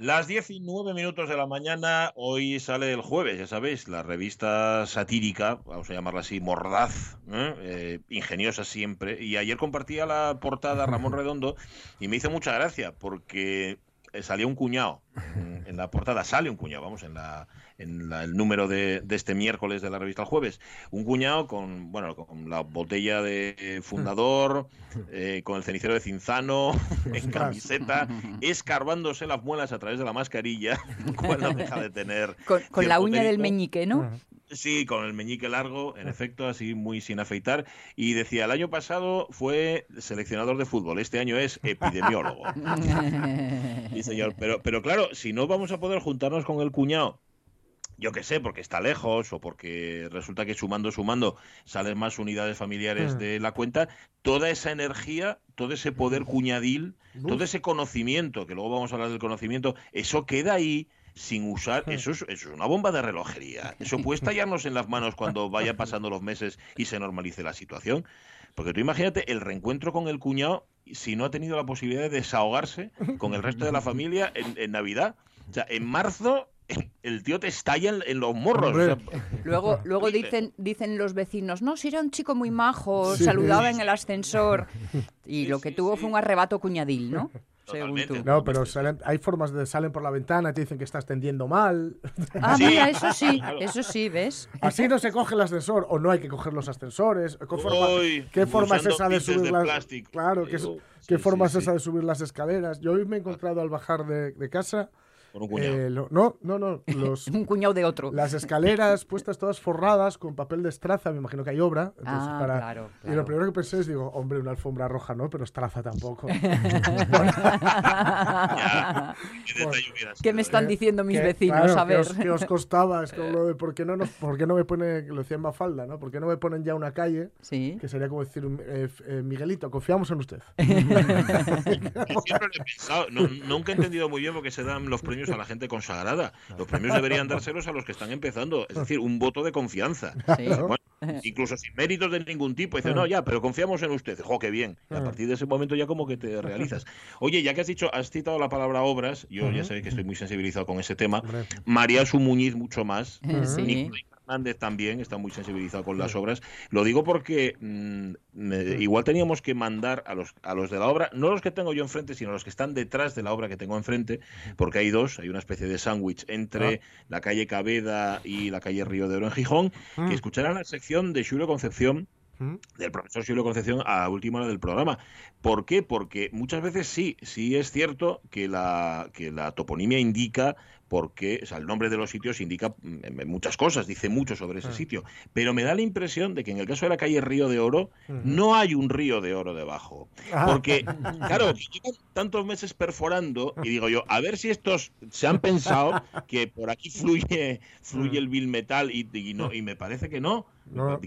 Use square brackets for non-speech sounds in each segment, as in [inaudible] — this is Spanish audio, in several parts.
Las 19 minutos de la mañana, hoy sale el jueves, ya sabéis, la revista satírica, vamos a llamarla así, mordaz, ¿eh? Eh, ingeniosa siempre. Y ayer compartía la portada Ramón [laughs] Redondo y me hizo mucha gracia porque eh, salía un cuñado [laughs] en, la portada, sale un cuñado, vamos, en, la, en el número de, este miércoles de la revista El Jueves, un cuñado con, bueno, con la botella de fundador, [laughs] eh, con el cenicero de Cinzano, [laughs] en camiseta, escarbándose las muelas a través de la mascarilla, cuando deja de tener... Con, la uña del meñique, ¿no? Sí, con el meñique largo, en efecto, así muy sin afeitar. Y decía, el año pasado fue seleccionador de fútbol, este año es epidemiólogo. sí, señor. Pero, pero claro, si no vamos a poder juntarnos con el cuñado yo qué sé, porque está lejos o porque resulta que sumando, sumando salen más unidades familiares mm. de la cuenta, toda esa energía, todo ese poder cuñadil, todo ese conocimiento, que luego vamos a hablar del conocimiento, eso queda ahí sin usar, eso es, eso es una bomba de relojería. Eso puede estallarnos en las manos cuando vayan pasando los meses y se normalice la situación. Porque tú imagínate el reencuentro con el cuñado si no ha tenido la posibilidad de desahogarse con el resto de la familia en, Navidad. O sea, en marzo el tío te estalla en, los morros. luego [laughs] luego dicen dicen los vecinos, no, si era un chico muy majo, saludaba en el ascensor. Y lo que tuvo fue un arrebato cuñadil, ¿no? No, pero hay formas de salen por la ventana y te dicen que estás tendiendo mal. [laughs] Ah, mira, eso sí, eso sí, ¿ves? Así no se coge el ascensor o no hay que coger los ascensores. ¿Qué forma, es esa de subir las Claro, ¿qué, forma es esa de subir las escaleras? Yo hoy me he encontrado al bajar de casa un cuñado. Eh, no, no, no. [laughs] Los, un cuñado de otro. Las escaleras puestas todas forradas con papel de estraza, me imagino que hay obra. ah, claro, Y lo primero que pensé es, digo, hombre, una alfombra roja no, pero estraza tampoco. [laughs] [laughs] ¿Qué me están eh, diciendo mis vecinos? a ver. ¿qué os, costaba? Es como lo de, ¿por qué no, nos, por qué no me pone, lo decía en Mafalda, ¿no? ¿Por qué no me ponen ya una calle? Sí. Que sería como decir, eh, Miguelito, confiamos en usted. Siempre he pensado, nunca he entendido muy bien por qué se dan los premios a la gente consagrada. [laughs] Los premios deberían dárselos a los que están empezando. Es decir, un voto de confianza. [laughs] incluso sin méritos de ningún tipo. Dice, no, ya, pero confiamos en usted. ¡Jo, qué bien! a partir de ese momento ya como que te realizas. Oye, ya que has dicho, has citado la palabra obras, yo ya sé que estoy muy sensibilizado con ese tema. María Su Muñiz mucho más. [laughs] Sí. Hernández también está muy sensibilizado con las obras. Lo digo porque mm, igual teníamos que mandar a los, a los de la obra, no los que tengo yo enfrente, sino los que están detrás de la obra que tengo enfrente, porque hay dos, hay una especie de sándwich entre ah. la calle Cabeda y la calle Río de Oro en Gijón, que mm. escucharán la sección de Julio Concepción del profesor Julio Concepción a última hora del programa. ¿Por qué? Porque muchas veces sí, sí es cierto que la, que la toponimia indica porque o sea, el nombre de los sitios indica mm, muchas cosas, dice mucho sobre ese ah. sitio, pero me da la impresión de que en el caso de la calle Río de Oro no hay un río de oro debajo, ah. porque [laughs] claro, llevan tantos meses perforando y digo yo, a ver si estos se han pensado que por aquí fluye fluye el bill metal y, no y me parece que no.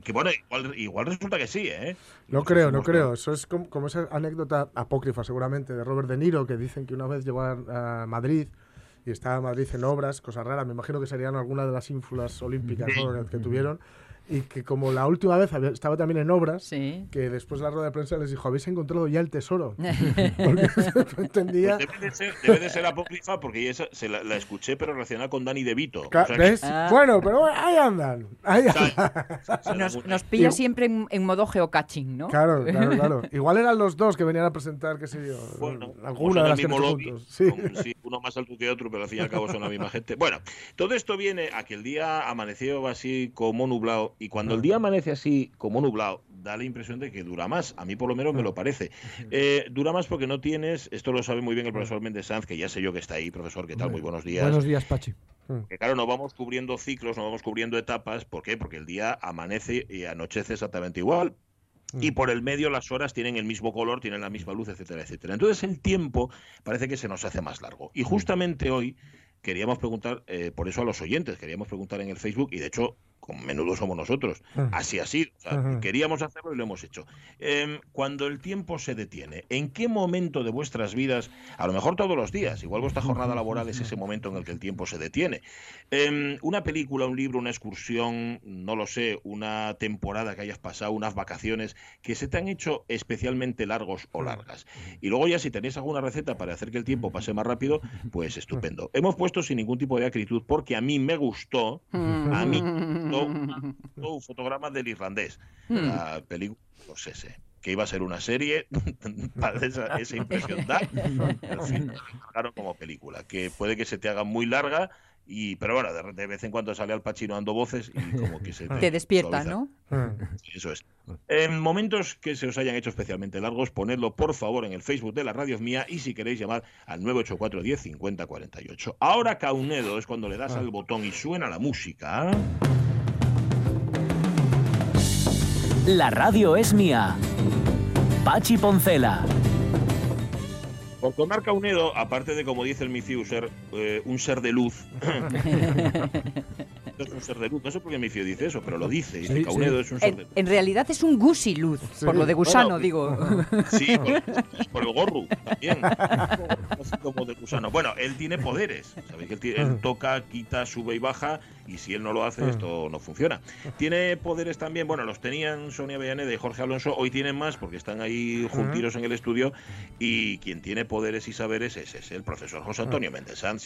Que bueno, igual, resulta que sí, ¿eh? No creo, no creo. Eso es como, esa anécdota apócrifa, seguramente, de Robert De Niro, que dicen que una vez llegó a Madrid y estaba en Madrid en obras, cosas raras, me imagino que serían algunas de las ínfulas olímpicas que tuvieron y que como la última vez estaba también en obras, que después de la rueda de prensa les dijo, habéis encontrado ya el tesoro. [laughs] porque [laughs] no entendía. Pues debe, de ser, debe, de ser, apócrifa porque esa, se la, escuché pero relacionada con Dani De Vito. Ah. Bueno, pero ahí andan. Ahí Nos, pilla siempre en, modo geocaching, ¿no? Claro, claro, claro. [laughs] Igual eran los dos que venían a presentar, qué sé yo, bueno, alguna de las mismo lobby, sí. sí. uno más alto que otro, pero al fin y al cabo son la misma gente. Bueno, todo esto viene a que el día amaneció así como nublado y cuando el día amanece así, como nublado, da la impresión de que dura más. A mí por lo menos me lo parece. [laughs] Eh, dura más porque no tienes, esto lo sabe muy bien el profesor Méndez Sanz, que ya sé yo que está ahí, profesor, ¿qué tal? Muy buenos días. Buenos días, Pachi. Que claro, no vamos cubriendo ciclos, no vamos cubriendo etapas. ¿Por qué? Porque el día amanece y anochece exactamente igual y por el medio las horas tienen el mismo color, tienen la misma luz, etcétera, etcétera. Entonces el tiempo parece que se nos hace más largo. Y justamente hoy queríamos preguntar, eh, por eso a los oyentes, queríamos preguntar en el Facebook, y de hecho con menudo somos nosotros. Así así. Queríamos hacerlo y lo hemos hecho. Em, cuando el tiempo se detiene, ¿en qué momento de vuestras vidas, a lo mejor todos los días, igual vuestra jornada laboral es ese momento en el que el tiempo se detiene? Em, una película, un libro, una excursión, no lo sé, una temporada que hayas pasado, unas vacaciones, que se te han hecho especialmente largos o largas. Y luego ya si tenéis alguna receta para hacer que el tiempo pase más rápido, pues estupendo. Hemos puesto sin ningún tipo de acritud porque a mí me gustó, a mí [laughs] un fotograma del irlandés, hmm. la película, sé, que iba a ser una serie, [laughs] esa, esa impresión da, al fin como película, que puede que se te haga muy larga, y pero bueno, de, vez en cuando sale al Pachino dando voces y como que se [laughs] te, despierta, ¿no? eso es. En momentos que se os hayan hecho especialmente largos, ponedlo por favor en el Facebook de la Radio Mía y si queréis llamar al 984 10 50 48. Ahora Caunedo es cuando le das al botón y suena la música. La radio es mía. Pachi Poncela. Porque marca Unedo, aparte de, como dice el Miciu, ser eh, un ser de luz. [laughs] es un ser de luz. No sé por qué Miciu dice eso, pero lo dice. Dice Caunedo es un ser de luz. En realidad es un gusi luz, por lo de gusano, digo. [laughs] Sí, [laughs] por, el gorro también. como de gusano. Bueno, él tiene poderes. ¿Sabéis que él, toca, quita, sube y baja? Y si él no lo hace, esto no funciona. Tiene poderes también, bueno, los tenían Sonia Bellaneda y Jorge Alonso, hoy tienen más porque están ahí juntiros en el estudio. Y quien tiene poderes y saberes es ese, el profesor José Antonio Méndez Sanz.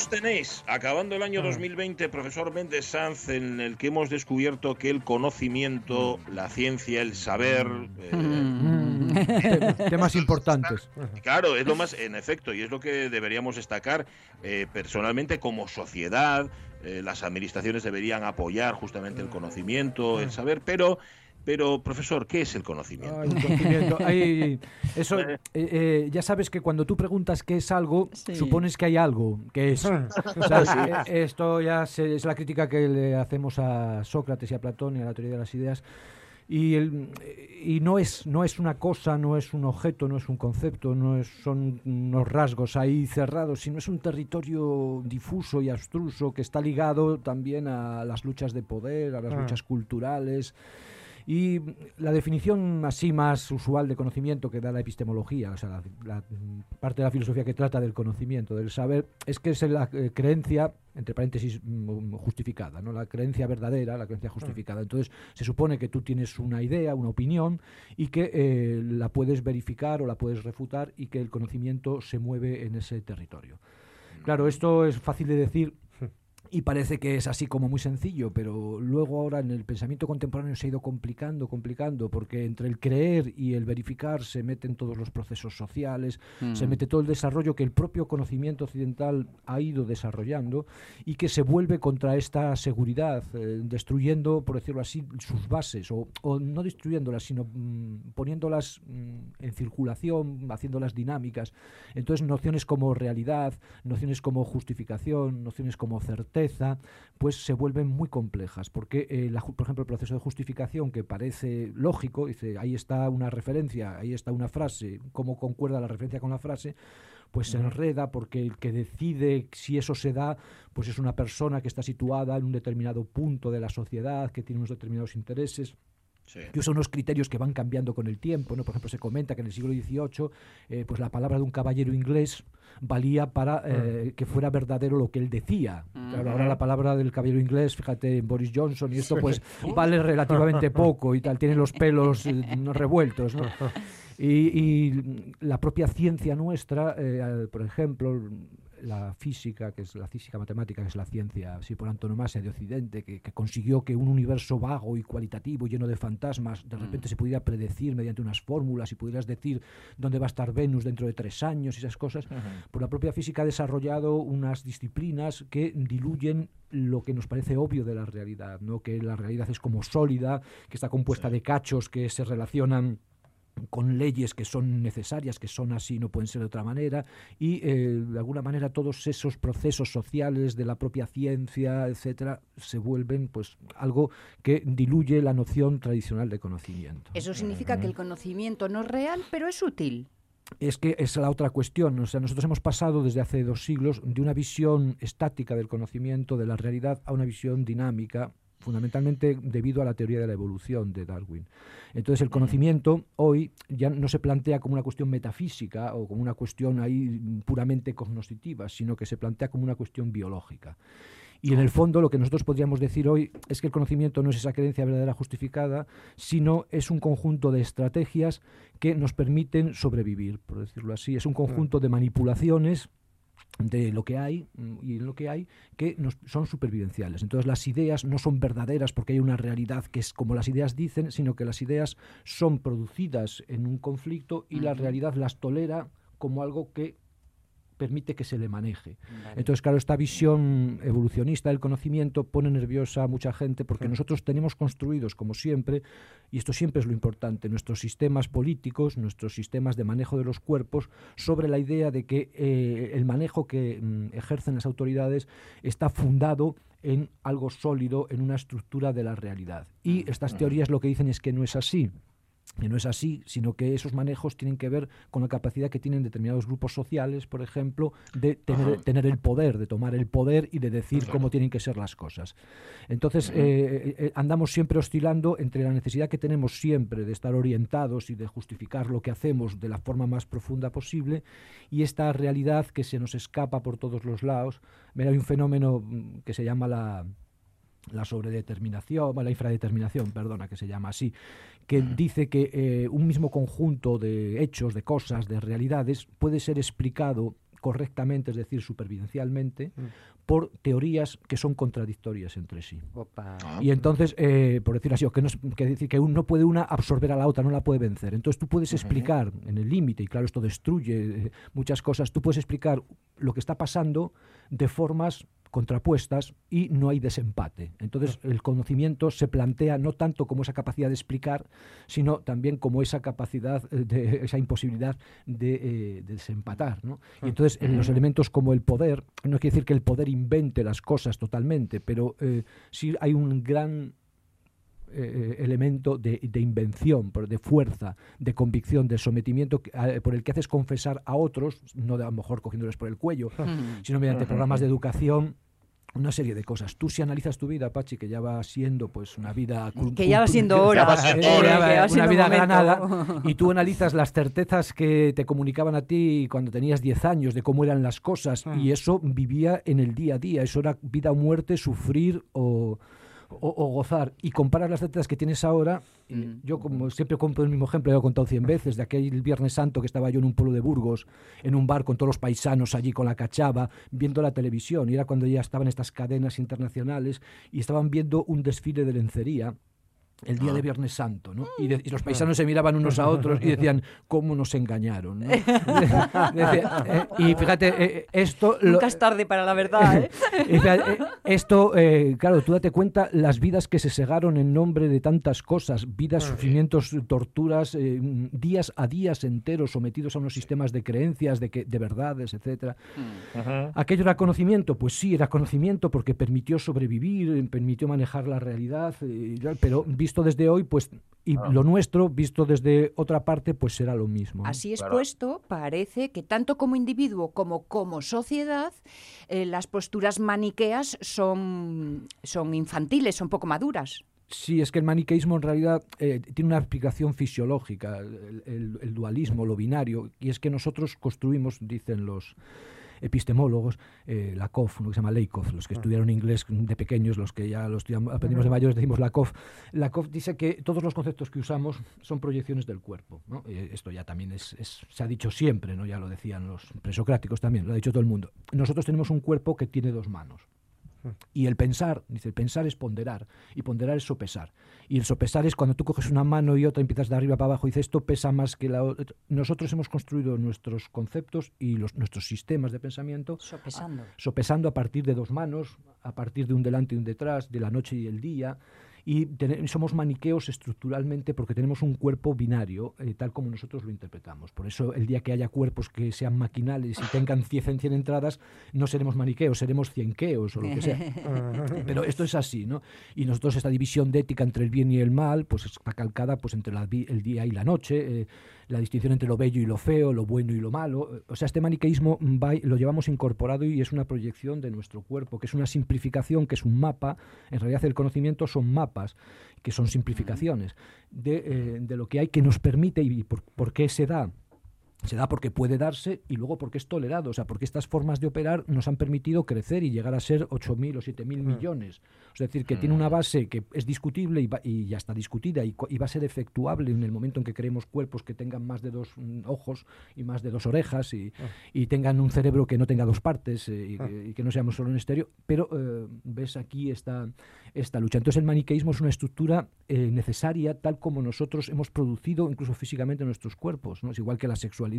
Nos tenéis, acabando el año 2020, ah. profesor Méndez Sanz, en el que hemos descubierto que el conocimiento, mm. la ciencia, el saber... Mm. Eh, [laughs] temas importantes. Claro, es lo más, en efecto, y es lo que deberíamos destacar eh, personalmente como sociedad. Eh, las administraciones deberían apoyar justamente el conocimiento, el saber, pero pero, profesor, ¿qué es el conocimiento? [laughs] eso, eh, eh, ya sabes que cuando tú preguntas qué es algo, supones que hay algo que es. [laughs] Eh, esto ya es la crítica que le hacemos a Sócrates y a Platón y a la teoría de las ideas. Y, y no, es, no es una cosa, no es un objeto, no es un concepto, no es, son unos rasgos ahí cerrados, sino es un territorio difuso y abstruso que está ligado también a las luchas de poder, a las ah. luchas culturales. Y la definición así más usual de conocimiento que da la epistemología, o sea, la, parte de la filosofía que trata del conocimiento, del saber, es que es la eh, creencia, entre paréntesis, mm, justificada, ¿no? La creencia verdadera, la creencia justificada. Entonces, se supone que tú tienes una idea, una opinión, y que eh, la puedes verificar o la puedes refutar y que el conocimiento se mueve en ese territorio. Claro, esto es fácil de decir y parece que es así como muy sencillo, pero luego ahora en el pensamiento contemporáneo se ha ido complicando, complicando, porque entre el creer y el verificar se meten todos los procesos sociales, se mete todo el desarrollo que el propio conocimiento occidental ha ido desarrollando y que se vuelve contra esta seguridad, eh, destruyendo, por decirlo así, sus bases, o, no destruyéndolas, sino mm, poniéndolas mm, en circulación, haciéndolas dinámicas. Entonces nociones como realidad, nociones como justificación, nociones como certeza, pues se vuelven muy complejas, porque, eh, por ejemplo, el proceso de justificación, que parece lógico, dice, ahí está una referencia, ahí está una frase, cómo concuerda la referencia con la frase, pues se enreda porque el que decide si eso se da, pues es una persona que está situada en un determinado punto de la sociedad, que tiene unos determinados intereses. Que son unos criterios que van cambiando con el tiempo. ¿no? Por ejemplo, se comenta que en el siglo XVIII eh, pues la palabra de un caballero inglés valía para eh, que fuera verdadero lo que él decía. ahora la palabra del caballero inglés, fíjate, en Boris Johnson y esto pues vale relativamente [laughs] poco y tal, tiene los pelos eh, revueltos. [laughs] Y, la propia ciencia nuestra, por ejemplo, la física, que es la física matemática, que es la ciencia, así por antonomasia de Occidente, que, consiguió que un universo vago y cualitativo, lleno de fantasmas, de repente mm. se pudiera predecir mediante unas fórmulas y pudieras decir dónde va a estar Venus dentro de tres años y esas cosas, por la propia física ha desarrollado unas disciplinas que diluyen lo que nos parece obvio de la realidad, ¿no? que la realidad es como sólida, que está compuesta de cachos que se relacionan con leyes que son necesarias, que son así, no pueden ser de otra manera, y eh, de alguna manera todos esos procesos sociales de la propia ciencia, etcétera, se vuelven pues algo que diluye la noción tradicional de conocimiento. Eso significa que el conocimiento no es real, pero es útil. Es que es la otra cuestión. O sea, nosotros hemos pasado desde hace dos siglos de una visión estática del conocimiento, de la realidad, a una visión dinámica, fundamentalmente debido a la teoría de la evolución de Darwin. Entonces el conocimiento hoy ya no se plantea como una cuestión metafísica o como una cuestión ahí puramente cognoscitiva, sino que se plantea como una cuestión biológica. Y en el fondo lo que nosotros podríamos decir hoy es que el conocimiento no es esa creencia verdadera justificada, sino es un conjunto de estrategias que nos permiten sobrevivir, por decirlo así. Es un conjunto de manipulaciones de lo que hay mm, y lo que hay que son supervivenciales. Entonces las ideas no son verdaderas porque hay una realidad que es como las ideas dicen, sino que las ideas son producidas en un conflicto y la realidad las tolera como algo que permite que se le maneje. Entonces, claro, esta visión evolucionista del conocimiento pone nerviosa a mucha gente porque nosotros tenemos construidos, como siempre, y esto siempre es lo importante, nuestros sistemas políticos, nuestros sistemas de manejo de los cuerpos, sobre la idea de que eh, el manejo que mm, ejercen las autoridades está fundado en algo sólido, en una estructura de la realidad. Y estas teorías lo que dicen es que no es así que no es así, sino que esos manejos tienen que ver con la capacidad que tienen determinados grupos sociales, por ejemplo, de tener, el poder, de tomar el poder y de decir cómo tienen que ser las cosas. Entonces, eh, eh, eh, andamos siempre oscilando entre la necesidad que tenemos siempre de estar orientados y de justificar lo que hacemos de la forma más profunda posible y esta realidad que se nos escapa por todos los lados. Mira, hay un fenómeno mm, que se llama la la sobredeterminación, la infradeterminación, perdona, que se llama así, que dice que eh, un mismo conjunto de hechos, de cosas, de realidades puede ser explicado correctamente, es decir, supervivencialmente, mm. por teorías que son contradictorias entre sí. Ah. Y entonces, eh, por decir así, que, no, que decir que uno puede una absorber a la otra, no la puede vencer. Entonces tú puedes explicar en el límite, y claro, esto destruye eh, muchas cosas, tú puedes explicar lo que está pasando de formas contrapuestas y no hay desempate. Entonces el conocimiento se plantea no tanto como esa capacidad de explicar, sino también como esa capacidad, eh, de, [laughs] esa imposibilidad de, eh, desempatar. Y entonces en los elementos como el poder, no quiere decir que el poder invente las cosas totalmente, pero eh, sí hay un gran elemento de, invención, de fuerza, de convicción, de sometimiento por el que haces confesar a otros, no de, a lo mejor cogiéndoles por el cuello, [laughs] sino mediante programas de educación una serie de cosas. Tú si analizas tu vida, Pachi, que ya va siendo pues una vida que ya va siendo hora, una vida granada, [laughs] y tú analizas las certezas que te comunicaban a ti cuando tenías 10 años de cómo eran las cosas y mm. eso vivía en el día a día, eso era vida o muerte, sufrir o o, gozar y comparar las letras que tienes ahora, mm. yo como siempre compro el mismo ejemplo, lo he contado cien veces, de aquel Viernes Santo que estaba yo en un pueblo de Burgos, en un bar con todos los paisanos allí con la cachava, viendo la televisión, y era cuando ya estaban estas cadenas internacionales y estaban viendo un desfile de lencería el día de ah. Viernes Santo, ¿no? Y, los paisanos se miraban unos a otros y decían, ¿cómo nos engañaron? [laughs] Eh, y fíjate, eh, eh, esto... Nunca es tarde para la verdad, ¿eh? [laughs] esto, claro, tú date cuenta las vidas que se segaron en nombre de tantas cosas, vidas, sufrimientos, torturas, días a días enteros sometidos a unos sistemas de creencias, de, que, de verdades, etc. Mm. ¿Aquello era conocimiento? Pues sí, era conocimiento porque permitió sobrevivir, permitió manejar la realidad, pero visto desde hoy, pues, y ah. lo nuestro, visto desde otra parte, pues será lo mismo. Así expuesto, parece que tanto como individuo como como sociedad, eh, las posturas maniqueas son, son infantiles, son poco maduras. Sí, es que el maniqueísmo en realidad eh, tiene una explicación fisiológica, el, dualismo, lo binario, y es que nosotros construimos, dicen los epistemólogos, eh, Lakoff, uno que se llama Lakoff, los que ah. estudiaron inglés de pequeños, los que ya lo aprendimos de mayores, decimos Lakoff. Lakoff dice que todos los conceptos que usamos son proyecciones del cuerpo. esto ya también es, se ha dicho siempre, ¿no? ya lo decían los presocráticos también, lo ha dicho todo el mundo. Nosotros tenemos un cuerpo que tiene dos manos. Y el pensar, dice, el pensar es ponderar, y ponderar es sopesar. Y el sopesar es cuando tú coges una mano y otra, empiezas de arriba para abajo y dices, esto pesa más que la otra. Nosotros hemos construido nuestros conceptos y los, nuestros sistemas de pensamiento sopesando. sopesando a partir de dos manos, a partir de un delante y un detrás, de la noche y el día. Y somos maniqueos estructuralmente porque tenemos un cuerpo binario, eh, tal como nosotros lo interpretamos. Por eso el día que haya cuerpos que sean maquinales y tengan 100, 100 entradas, no seremos maniqueos, seremos cienqueos o lo que sea. [laughs] Pero esto es así, ¿no? Y nosotros esta división de ética entre el bien y el mal, pues está calcada pues, entre el día y la noche. Eh, la distinción entre lo bello y lo feo, lo bueno y lo malo. O sea, este maniqueísmo lo llevamos incorporado y es una proyección de nuestro cuerpo, que es una simplificación, que es un mapa. En realidad el conocimiento son mapas, que son simplificaciones de, eh, lo que hay que nos permite y por qué se da se da porque puede darse y luego porque es tolerado, o sea, porque estas formas de operar nos han permitido crecer y llegar a ser 8.000 o 7.000 mm. millones. Es decir, que tiene una mm. base que es discutible y, ya está discutida y, va a ser efectuable en el momento en que creemos cuerpos que tengan más de dos mm, ojos y más de dos orejas y, ah. tengan un cerebro que no tenga dos partes eh, ah. y, que, no seamos solo un estéreo. Pero eh, ves aquí esta, esta lucha. Entonces el maniqueísmo es una estructura eh, necesaria tal como nosotros hemos producido incluso físicamente nuestros cuerpos. ¿no? Es igual que la sexualidad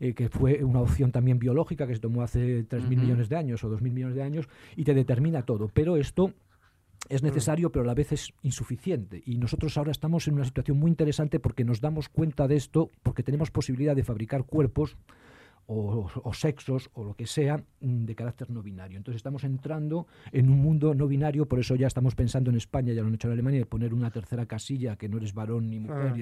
eh, que fue una opción también biológica que se tomó hace 3.000 millones de años o 2.000 millones de años y te determina todo. Pero esto es mm. necesario, pero a la vez es insuficiente. Y nosotros ahora estamos en una situación muy interesante porque nos damos cuenta de esto, porque tenemos posibilidad de fabricar cuerpos o, sexos o lo que sea mm, de carácter no binario. Entonces estamos entrando en un mundo no binario, por eso ya estamos pensando en España, ya lo han hecho en Alemania, de poner una tercera casilla que no eres varón ni mujer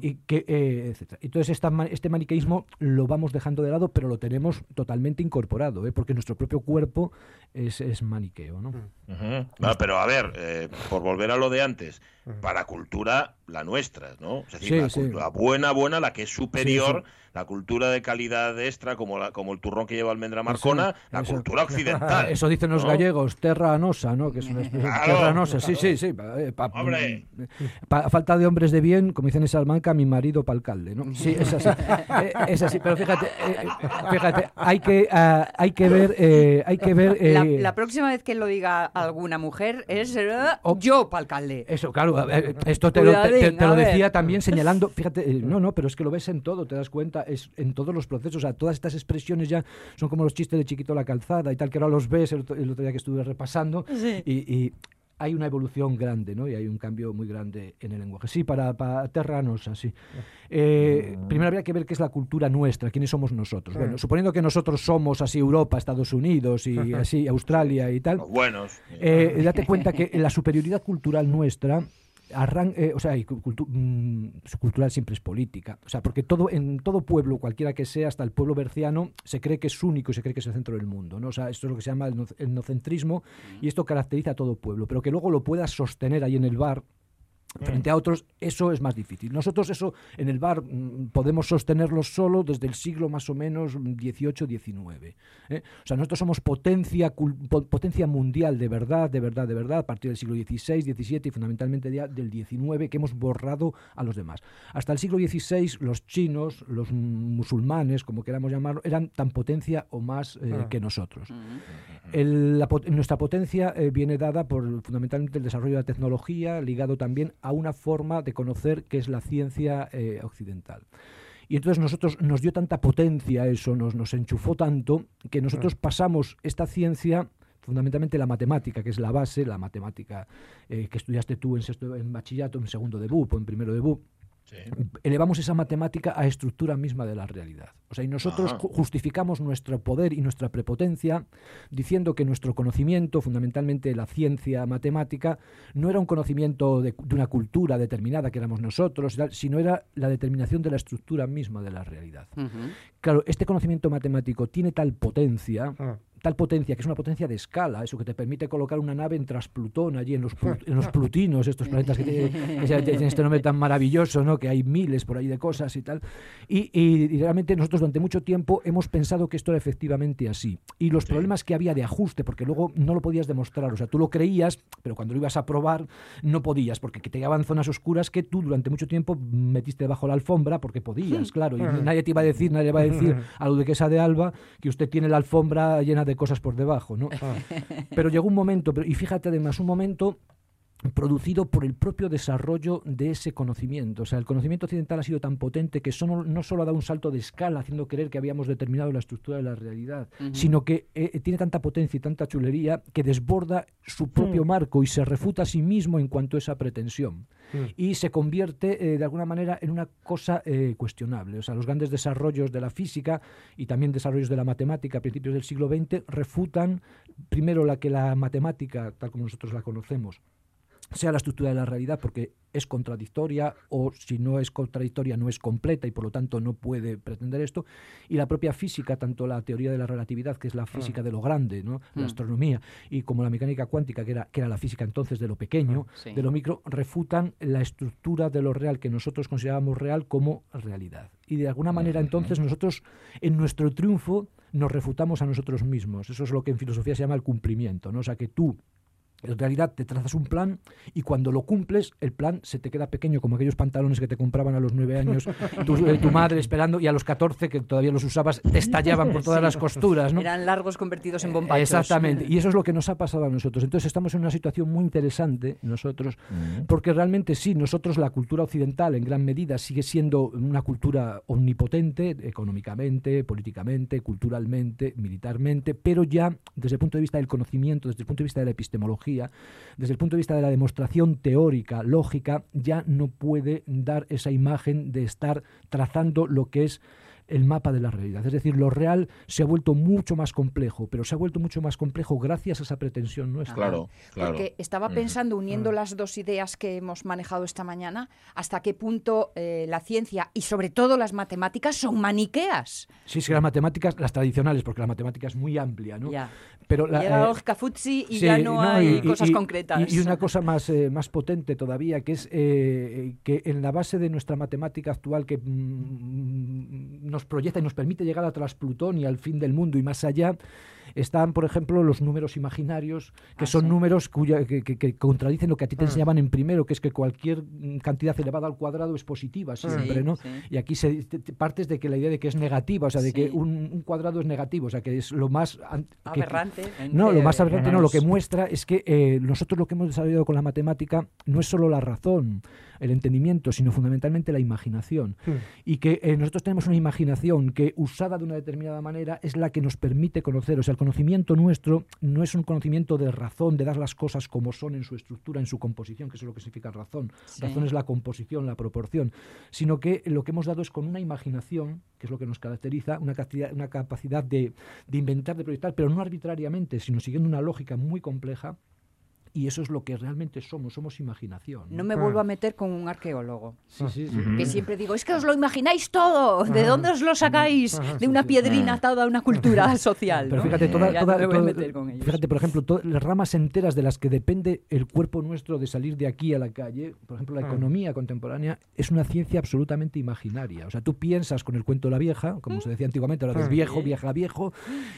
y, que, eh, Entonces este maniqueísmo lo vamos dejando de lado, pero lo tenemos totalmente incorporado, ¿eh? porque nuestro propio cuerpo es, es maniqueo. ¿no? pero a ver, eh, por volver a lo de antes, para cultura la nuestra, ¿no? Es decir, la cultura buena, buena, la que es superior la cultura de calidad extra, como, la, como el turrón que lleva almendra marcona, la cultura occidental. [laughs] Eso dicen los gallegos, terra nosa, ¿no? Que es una especie terra nosa, sí, sí, sí. Eh, Hombre. falta de hombres de bien, como dicen en Salamanca, mi marido para alcalde, ¿no? Sí, es así. [laughs] Eh, es así, pero fíjate, eh, fíjate, hay que, ah, hay que ver... hay que ver la, próxima vez que lo diga alguna mujer es yo para alcalde. Eso, claro, esto te, lo, te lo decía también [laughs] señalando, fíjate, no, no, pero es que lo ves en todo, te das cuenta es en todos los procesos. O sea, todas estas expresiones ya son como los chistes de chiquito la calzada y tal, que ahora los ves el otro, día que estuve repasando. Y, hay una evolución grande, ¿no? Y hay un cambio muy grande en el lenguaje. Sí, para, para terranos, así. Eh, primero habría que ver qué es la cultura nuestra, quiénes somos nosotros. Bueno, suponiendo que nosotros somos así Europa, Estados Unidos y [laughs] así Australia y tal. buenos. Eh, date cuenta que la superioridad cultural nuestra arran eh, o sea, y mm, su cultural siempre es política. O sea, porque todo, en todo pueblo, cualquiera que sea, hasta el pueblo berciano, se cree que es único y se cree que es el centro del mundo. ¿no? O sea, esto es lo que se llama el, etnocentrismo y esto caracteriza a todo pueblo. Pero que luego lo puedas sostener ahí en el bar Frente a otros, eso es más difícil. Nosotros eso en el bar mm, podemos sostenerlo solo desde el siglo más o menos 18 XIX. ¿eh? O sea, nosotros somos potencia, potencia mundial de verdad, de verdad, de verdad, a partir del siglo XVI, XVII y fundamentalmente del XIX, que hemos borrado a los demás. Hasta el siglo XVI, los chinos, los musulmanes, como queramos llamarlo, eran tan potencia o más eh, ah. que nosotros. nuestra potencia eh, viene dada por fundamentalmente el desarrollo de la tecnología, ligado también a una forma de conocer que es la ciencia eh, occidental. Y entonces nosotros nos dio tanta potencia eso, nos, nos enchufó tanto, que nosotros pasamos esta ciencia fundamentalmente la matemática, que es la base, la matemática eh, que estudiaste tú en, sexto, en bachillerato, en segundo de BUP o en primero de BUP, elevamos esa matemática a estructura misma de la realidad. O sea, y nosotros justificamos nuestro poder y nuestra prepotencia diciendo que nuestro conocimiento, fundamentalmente la ciencia matemática, no era un conocimiento de, una cultura determinada que éramos nosotros, sino era la determinación de la estructura misma de la realidad. Claro, este conocimiento matemático tiene tal potencia ah tal potencia, que es una potencia de escala, eso que te permite colocar una nave en Transplutón, allí en los, en los plutinos, estos planetas que, tienen este nombre tan maravilloso, ¿no? que hay miles por ahí de cosas y tal. Y, y, realmente nosotros durante mucho tiempo hemos pensado que esto era efectivamente así. Y los problemas que había de ajuste, porque luego no lo podías demostrar, o sea, tú lo creías, pero cuando lo ibas a probar no podías, porque te llegaban zonas oscuras que tú durante mucho tiempo metiste debajo la alfombra porque podías, claro, y nadie te iba a decir, nadie va a decir [laughs] a lo de que de Alba que usted tiene la alfombra llena de de cosas por debajo, ¿no? Ah. [laughs] Pero llegó un momento, pero, y fíjate además, un momento producido por el propio desarrollo de ese conocimiento. O sea, el conocimiento occidental ha sido tan potente que no solo ha dado un salto de escala haciendo creer que habíamos determinado la estructura de la realidad, sino que eh, tiene tanta potencia y tanta chulería que desborda su propio mm. marco y se refuta a sí mismo en cuanto a esa pretensión. Mm. Y se convierte, eh, de alguna manera, en una cosa eh, cuestionable. O sea, los grandes desarrollos de la física y también desarrollos de la matemática a principios del siglo XX refutan primero la que la matemática, tal como nosotros la conocemos, sea la estructura de la realidad porque es contradictoria o si no es contradictoria no es completa y por lo tanto no puede pretender esto y la propia física tanto la teoría de la relatividad que es la física ah. de lo grande ¿no? la mm. astronomía y como la mecánica cuántica que era que era la física entonces de lo pequeño ah, de lo micro refutan la estructura de lo real que nosotros considerábamos real como realidad y de alguna manera entonces nosotros en nuestro triunfo nos refutamos a nosotros mismos eso es lo que en filosofía se llama el cumplimiento no o sea que tú en realidad te trazas un plan y cuando lo cumples, el plan se te queda pequeño, como aquellos pantalones que te compraban a los nueve años, [laughs] tu, eh, tu madre esperando, y a los catorce, que todavía los usabas, te estallaban por todas las costuras. ¿no? Eran largos convertidos en bombachos. Exactamente, y eso es lo que nos ha pasado a nosotros. Entonces estamos en una situación muy interesante nosotros, mm. porque realmente sí, nosotros la cultura occidental en gran medida sigue siendo una cultura omnipotente, económicamente, políticamente, culturalmente, militarmente, pero ya desde el punto de vista del conocimiento, desde el punto de vista de la epistemología, desde el punto de vista de la demostración teórica, lógica, ya no puede dar esa imagen de estar trazando lo que es el mapa de la realidad. Es decir, lo real se ha vuelto mucho más complejo, pero se ha vuelto mucho más complejo gracias a esa pretensión nuestra. Claro, claro. Porque estaba pensando, uniendo las dos ideas que hemos manejado esta mañana, hasta qué punto eh, la ciencia y sobre todo las matemáticas son maniqueas. Sí, sí, las matemáticas, las tradicionales, porque la matemática es muy amplia, ¿no? Pero la, la eh, y ya no, hay cosas concretas. Y, una cosa más, eh, más potente todavía, que es que en la base de nuestra matemática actual, que mm, nos proyecta y nos permite llegar a tras Plutón y al fin del mundo y más allá, están, por ejemplo, los números imaginarios, que ah, son números cuya, que, contradicen lo que a ti te ah. enseñaban en primero, que es que cualquier cantidad elevada al cuadrado es positiva siempre, ¿no? Y aquí se, partes de que la idea de que es negativa, o sea, de que un, cuadrado es negativo, o sea, que es lo más... aberrante. No, lo más aberrante no, lo que muestra es que eh, nosotros lo que hemos desarrollado con la matemática no es solo la razón, el entendimiento, sino fundamentalmente la imaginación. Hmm. Y que eh, nosotros tenemos una imaginación que, usada de una determinada manera, es la que nos permite conocer. O sea, el conocimiento nuestro no es un conocimiento de razón, de dar las cosas como son en su estructura, en su composición, que es lo que significa razón. Razón es la composición, la proporción, sino que lo que hemos dado es con una imaginación, que es lo que nos caracteriza, una capacidad, una capacidad de, de inventar, de proyectar, pero no arbitrariamente, sino siguiendo una lógica muy compleja y eso es lo que realmente somos, somos imaginación. No, me vuelvo a meter con un arqueólogo. Sí, sí, sí. Que siempre digo, es que os lo imagináis todo. ¿De dónde os lo sacáis? De una piedrina atada a una cultura social. Pero fíjate, toda, fíjate, por ejemplo, las ramas enteras de las que depende el cuerpo nuestro de salir de aquí a la calle, por ejemplo, la economía contemporánea, es una ciencia absolutamente imaginaria. O sea, tú piensas con el cuento de la vieja, como se decía antiguamente, ahora del viejo, vieja, viejo,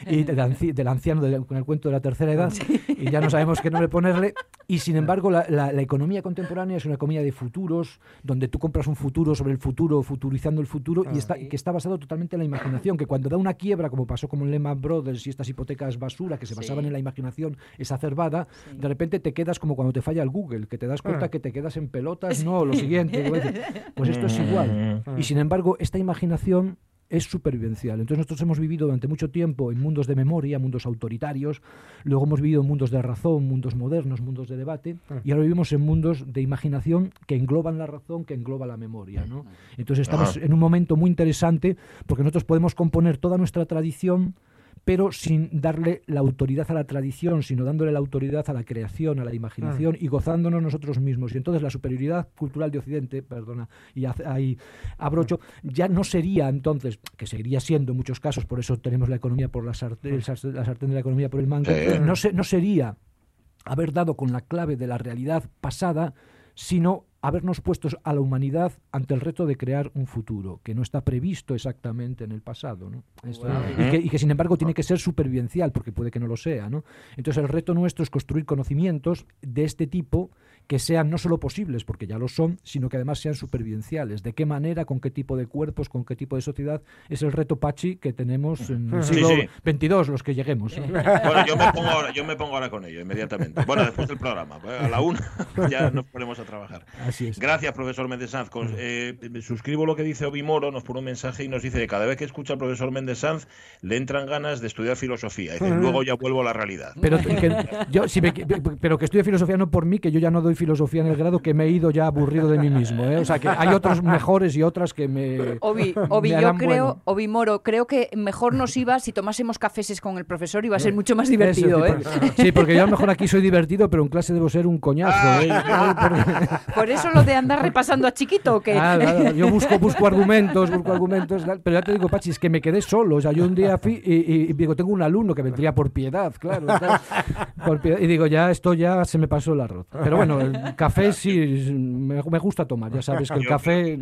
y del, anciano con el cuento de la tercera edad, [laughs] y ya no sabemos qué nombre ponerle y sin embargo, la, economía contemporánea es una economía de futuros, donde tú compras un futuro sobre el futuro, futurizando el futuro, y está, que está basado totalmente en la imaginación, que cuando da una quiebra, como pasó con Lehman Brothers y estas hipotecas basura que se basaban en la imaginación exacerbada, de repente te quedas como cuando te falla el Google, que te das cuenta ah. que te quedas en pelotas, [laughs] no, lo siguiente. Pues esto es igual. Y sin embargo, esta imaginación es supervivencial. Entonces nosotros hemos vivido durante mucho tiempo en mundos de memoria, mundos autoritarios, luego hemos vivido en mundos de razón, mundos modernos, mundos de debate, ah. y ahora vivimos en mundos de imaginación que engloban la razón, que engloba la memoria. ¿no? Entonces estamos en un momento muy interesante porque nosotros podemos componer toda nuestra tradición pero sin darle la autoridad a la tradición, sino dándole la autoridad a la creación, a la imaginación y gozándonos nosotros mismos. Y entonces la superioridad cultural de Occidente, perdona, y ahí abrocho, ya no sería entonces, que seguiría siendo en muchos casos, por eso tenemos la economía por la sartén, la sartén de la economía por el mango, no, no sería haber dado con la clave de la realidad pasada, sino habernos puesto a la humanidad ante el reto de crear un futuro que no está previsto exactamente en el pasado, ¿no? y, que, sin embargo tiene que ser supervivencial, porque puede que no lo sea, ¿no? Entonces el reto nuestro es construir conocimientos de este tipo que sean no solo posibles, porque ya lo son, sino que además sean supervivenciales. ¿De qué manera, con qué tipo de cuerpos, con qué tipo de sociedad? Es el reto Pachi que tenemos en el siglo XXII, los que lleguemos. [laughs] Bueno, yo me, pongo ahora, yo me pongo ahora con ello, inmediatamente. Bueno, después del programa, a la una [laughs] ya nos ponemos a trabajar. Así es. Gracias, profesor Méndez Sanz. Eh, suscribo lo que dice Obi Moro, nos pone un mensaje y nos dice que cada vez que escucha al profesor Méndez Sanz le entran ganas de estudiar filosofía. Y luego ya vuelvo a la realidad. Pero que, yo, si pero que estudie filosofía no por mí, que yo ya no doy filosofía en el grado, que me he ido ya aburrido de mí mismo. ¿eh? O sea, que hay otros mejores y otras que me. Obi, Obi yo creo, Obi Moro, creo que mejor nos iba si tomásemos cafés con el profesor, iba a ser mucho más divertido. ¿eh? Sí, porque yo a lo mejor aquí soy divertido, pero en clase debo ser un coñazo. ¿eh? [laughs] Por eso lo de andar repasando a chiquito, que ah, yo busco, busco argumentos, busco argumentos, pero ya te digo, Pachi, es que me quedé solo. O sea, yo un día fui y, digo, tengo un alumno que vendría por piedad, claro. y digo, ya esto ya se me pasó el arroz. Pero bueno, el café sí me, gusta tomar, ya sabes que el café...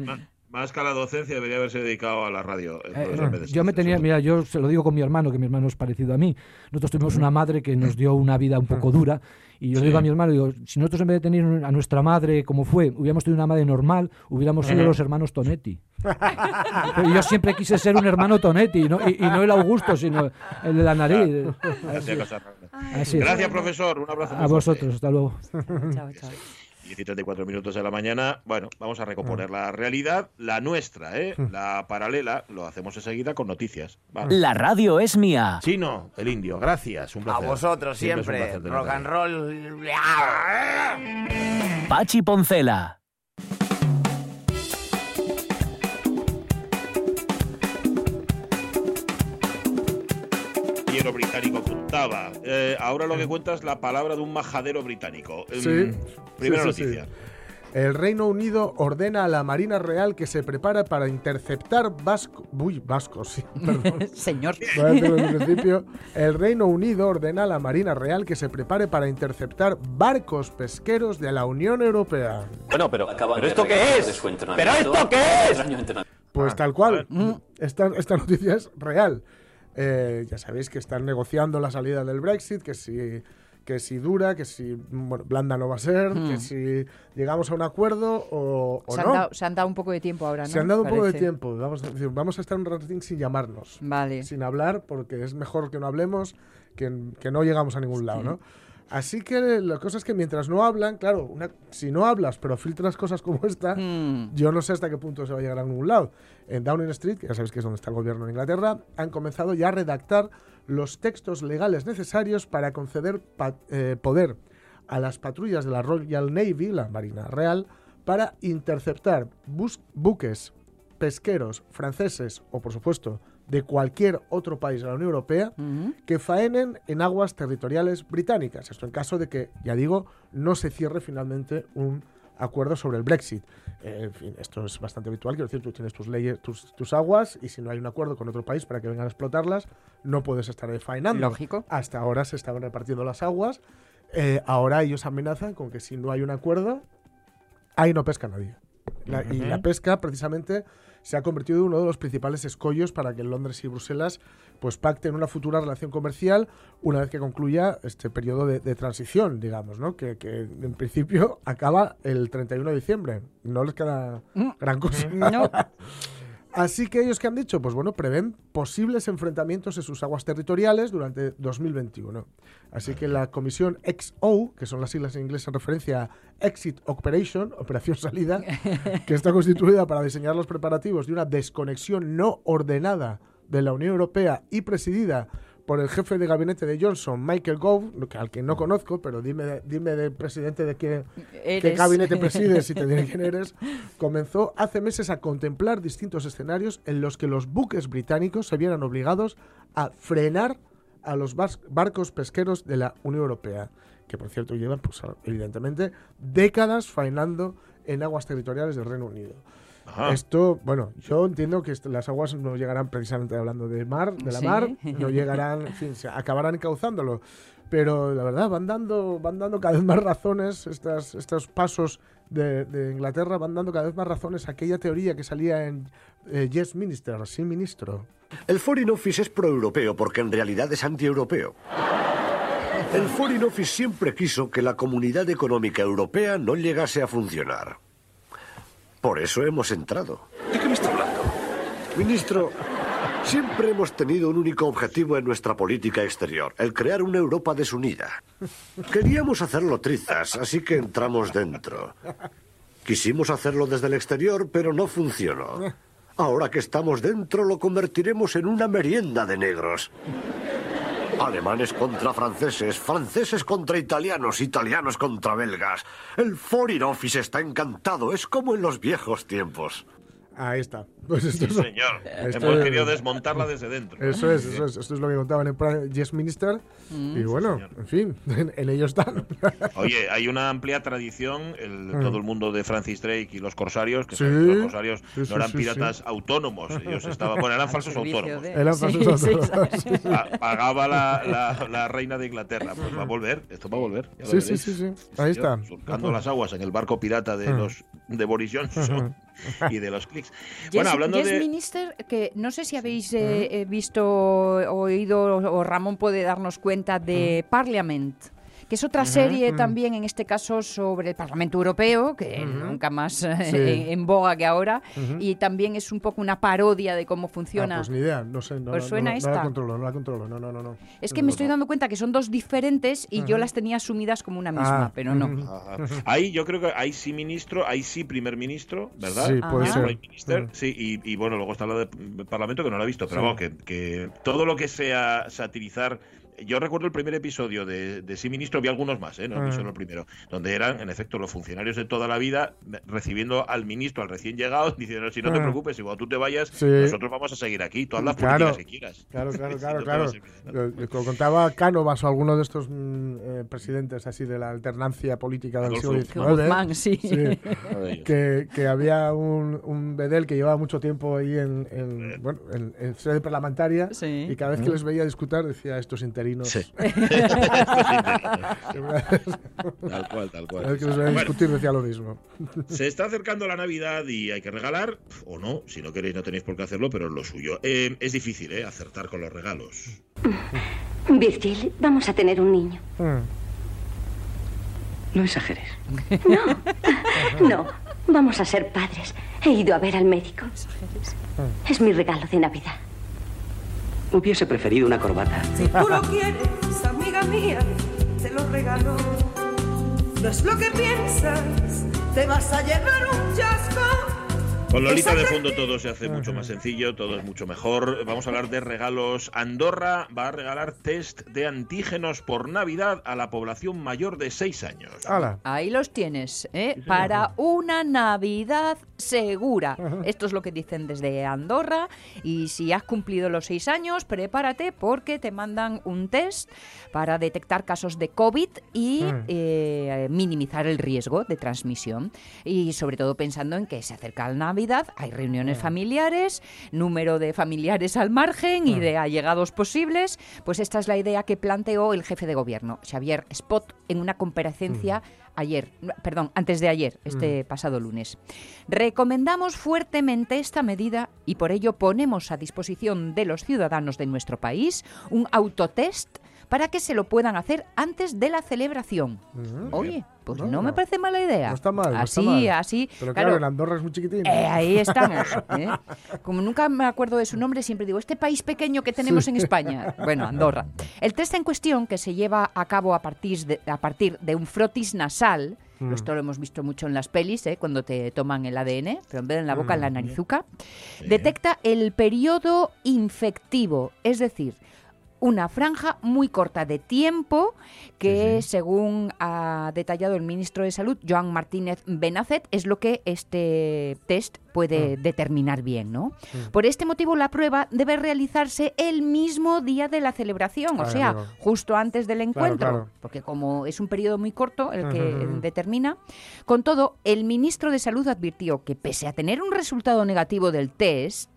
Más que a la docencia debería haberse dedicado a la radio. Eh, yo me tenía, mira, yo se lo digo con mi hermano, que mi hermano es parecido a mí. Nosotros tuvimos una madre que nos dio una vida un poco dura. Y yo digo a mi hermano, digo, si nosotros en vez de tener a nuestra madre como fue, hubiéramos tenido una madre normal, hubiéramos sido los hermanos Tonetti. [laughs] y yo siempre quise ser un hermano Tonetti, y no, y, no el Augusto, sino el de la nariz. Gracias, profesor. Un abrazo. A vosotros, hasta luego. chao, chao. 10 y 34 minutos de la mañana. Bueno, vamos a recomponer ah. la realidad, la nuestra, ¿eh? Hmm. La paralela, lo hacemos enseguida con noticias. La radio es mía. Chino, el indio, gracias. Un placer. A vosotros siempre. Rock and roll. Pachi Poncela. Británico contaba. Eh, ahora lo que cuenta es la palabra de un majadero británico. Em, primera noticia. El Reino Unido ordena a la Marina Real que se prepara para interceptar vasco, uy, vascos, sí, [laughs] perdón. Señor. principio. El Reino Unido ordena a la Marina Real que se prepare para interceptar barcos pesqueros de la Unión Europea. Bueno, pero, ¿pero esto qué es? ¿Pero esto qué es? Pues tal cual. Esta, esta noticia es real. Eh, ya sabéis que están negociando la salida del Brexit, que si, que si dura, que si bueno, blanda no va a ser, que hmm. si llegamos a un acuerdo o, se no. Dado, se han dado un poco de tiempo ahora, ¿no? Se han dado un poco de tiempo. Vamos a, vamos a estar un ratín sin llamarnos. Vale. Sin hablar, porque es mejor que no hablemos que, que no llegamos a ningún lado, ¿no? Así que la cosa es que mientras no hablan, claro, si no hablas pero filtras cosas como esta, hmm. yo no sé hasta qué punto se va a llegar a ningún lado. En Downing Street, que ya sabéis que es donde está el gobierno de Inglaterra, han comenzado ya a redactar los textos legales necesarios para conceder eh, poder a las patrullas de la Royal Navy, la Marina Real, para interceptar buques pesqueros franceses o, por supuesto, de cualquier otro país de la Unión Europea que faenen en aguas territoriales británicas. Esto en caso de que, ya digo, no se cierre finalmente un acuerdo sobre el Brexit. Eh, en fin, esto es bastante habitual, quiero decir, tú tienes tus leyes, tus, aguas y si no hay un acuerdo con otro país para que vengan a explotarlas, no puedes estar ahí faenando. Lógico. Hasta ahora se estaban repartiendo las aguas, eh, ahora ellos amenazan con que si no hay un acuerdo, ahí no pesca nadie. Y la pesca, precisamente, se ha convertido en uno de los principales escollos para que Londres y Bruselas pues pacten una futura relación comercial una vez que concluya este periodo de, transición, digamos, ¿no? Que, que, en principio [laughs] acaba el 31 de diciembre. No les queda mm. gran cosa. No. [laughs] Así que ellos que han dicho, pues bueno, prevén posibles enfrentamientos en sus aguas territoriales durante 2021. Así que la comisión XO, que son las siglas en inglés en referencia a Exit Operation, [laughs] operación salida, que está constituida para diseñar los preparativos de una desconexión no ordenada de la Unión Europea y presidida por el jefe de gabinete de Johnson, Michael Gove, al que no conozco, pero dime, dime de presidente de qué, qué gabinete [laughs] presides y te diré quién eres, comenzó hace meses a contemplar distintos escenarios en los que los buques británicos se vieran obligados a frenar a los barcos pesqueros de la Unión Europea, que por cierto llevan, pues, evidentemente, décadas faenando en aguas territoriales del Reino Unido. Esto, bueno, yo entiendo que las aguas no llegarán precisamente hablando de mar, de la mar, no llegarán, en fin, se acabarán encauzándolo. Pero la verdad, van dando, van dando cada vez más razones, estas, estos pasos de, Inglaterra van dando cada vez más razones a aquella teoría que salía en eh, Yes Minister, sí ministro. El Foreign Office es pro-europeo porque en realidad es anti-europeo. El Foreign Office siempre quiso que la comunidad económica europea no llegase a funcionar. Por eso hemos entrado. ¿De qué me está hablando? Ministro, siempre hemos tenido un único objetivo en nuestra política exterior, el crear una Europa desunida. Queríamos hacerlo trizas, así que entramos dentro. Quisimos hacerlo desde el exterior, pero no funcionó. Ahora que estamos dentro, lo convertiremos en una merienda de negros. Alemanes contra franceses, franceses contra italianos, italianos contra belgas. El Foreign Office está encantado, es como en los viejos tiempos. Ahí está. [laughs] Pues esto Sí, es- señor. esto Hemos es- querido desmontarla desde dentro. Eso es, eso es, esto es lo que contaban en Prime Yes Minister. Mm. y bueno, en fin, [laughs] en, en ello están. [laughs] Oye, hay una amplia tradición, el, Mm. todo el mundo de Francis Drake y los corsarios, que Sí, son- los corsarios sí, sí, no eran sí, piratas sí. autónomos, ellos estaban, bueno, eran Al falsos autónomos. de- Eran Sí, falsos sí, autónomos, sí. sí. Pa- Pagaba la, la- la reina de Inglaterra. Pues va a volver, esto va a volver. Sí, sí, sí, sí. Ahí señor, está. Surcando las aguas en el barco pirata de Ujú. los de Boris Johnson y de los clics. Yes, [laughs] Bueno, hablando Yes de. Minister, que no sé si habéis eh, eh, visto, oído, o Ramón puede darnos cuenta de Parliament. Que es otra serie también, en este caso, sobre el Parlamento Europeo, que nunca más eh, Sí. en, en boga que ahora, y también es un poco una parodia de cómo funciona. Ah, pues ni idea, no sé. No, ¿Os no- suena no, no esta? la controlo, no la controlo. No, no, no. no. es que me estoy dando cuenta que son dos diferentes y yo las tenía asumidas como una misma, Ah, pero no. Ajá. Ahí yo creo que ahí sí ministro, ahí sí primer ministro, ¿verdad? Sí, puede Y ser. Minister, Mm. sí, y, y bueno, luego está la de Parlamento que no la he visto, pero Sí. vamos, que, que todo lo que sea satirizar. Yo recuerdo el primer episodio de, de Sí Ministro, vi algunos más, ¿eh? no Mm. solo el primero, donde eran, en efecto, los funcionarios de toda la vida recibiendo al ministro, al recién llegado, [laughs] diciendo: Si no te Mm. preocupes, si cuando tú te vayas, Sí. nosotros vamos a seguir aquí, haz las Claro. políticas que quieras. Claro, claro, [laughs] claro, claro. Lo, contaba Cánovas o alguno de estos mm, eh, presidentes así de la alternancia política del siglo Que XIX. Guzmán, sí. Que, que había un, un bedel que llevaba mucho tiempo ahí en, en, bueno, en, en sede parlamentaria Sí. y cada vez que les veía discutir decía estos interinos. Sí. [laughs] Tal cual, tal cual. que veía Bueno, discutir decía lo mismo. Se está acercando la Navidad y hay que regalar, o no, si no queréis no tenéis por qué hacerlo, pero es lo suyo. Eh, es difícil, ¿eh? Acertar con los regalos. Virgil, vamos a tener un niño. Mm. No exageres. No, vamos a ser padres. He ido a ver al médico. Es mi regalo de Navidad. Hubiese preferido una corbata. Si tú lo quieres, amiga mía, te lo regalo. No es lo que piensas, te vas a llevar un chasco. Con Lolita de fondo todo se hace mucho más sencillo, todo es mucho mejor. Vamos a hablar de regalos. Andorra va a regalar test de antígenos por Navidad a la población mayor de 6 años. ¡Hala! Ahí los tienes, ¿eh? para una Navidad segura. Esto es lo que dicen desde Andorra. Y si has cumplido los seis años, prepárate porque te mandan un test para detectar casos de COVID y Mm. eh, minimizar el riesgo de transmisión. Y sobre todo pensando en que se acerca la Navidad, hay reuniones familiares, número de familiares al margen y de allegados posibles. Pues esta es la idea que planteó el jefe de gobierno, Xavier Spot, en una comparecencia ayer, perdón, antes de ayer, este pasado lunes. Recomendamos fuertemente esta medida y por ello ponemos a disposición de los ciudadanos de nuestro país un autotest para que se lo puedan hacer antes de la celebración. Oye, pues no, No, me no. parece mala idea. No está mal, no Así, está mal. así. Pero claro, en Andorra es muy chiquitín. Eh, ahí [laughs] estamos. ¿eh? Como nunca me acuerdo de su nombre, siempre digo, este país pequeño que tenemos en España. Bueno, Andorra. El test en cuestión, que se lleva a cabo a partir de, a partir de un frotis nasal, Mm. esto lo hemos visto mucho en las pelis, ¿eh? cuando te toman el ADN, pero en vez de en la boca, en la Mm. narizuca, detecta el periodo infectivo, es decir, una franja muy corta de tiempo que, según ha detallado el ministro de Salud, Joan Martínez Benacet, es lo que este test puede determinar bien, ¿no? Por este motivo, la prueba debe realizarse el mismo día de la celebración, o sea, justo antes del encuentro, claro. porque como es un periodo muy corto el que determina. Con todo, el ministro de Salud advirtió que pese a tener un resultado negativo del test,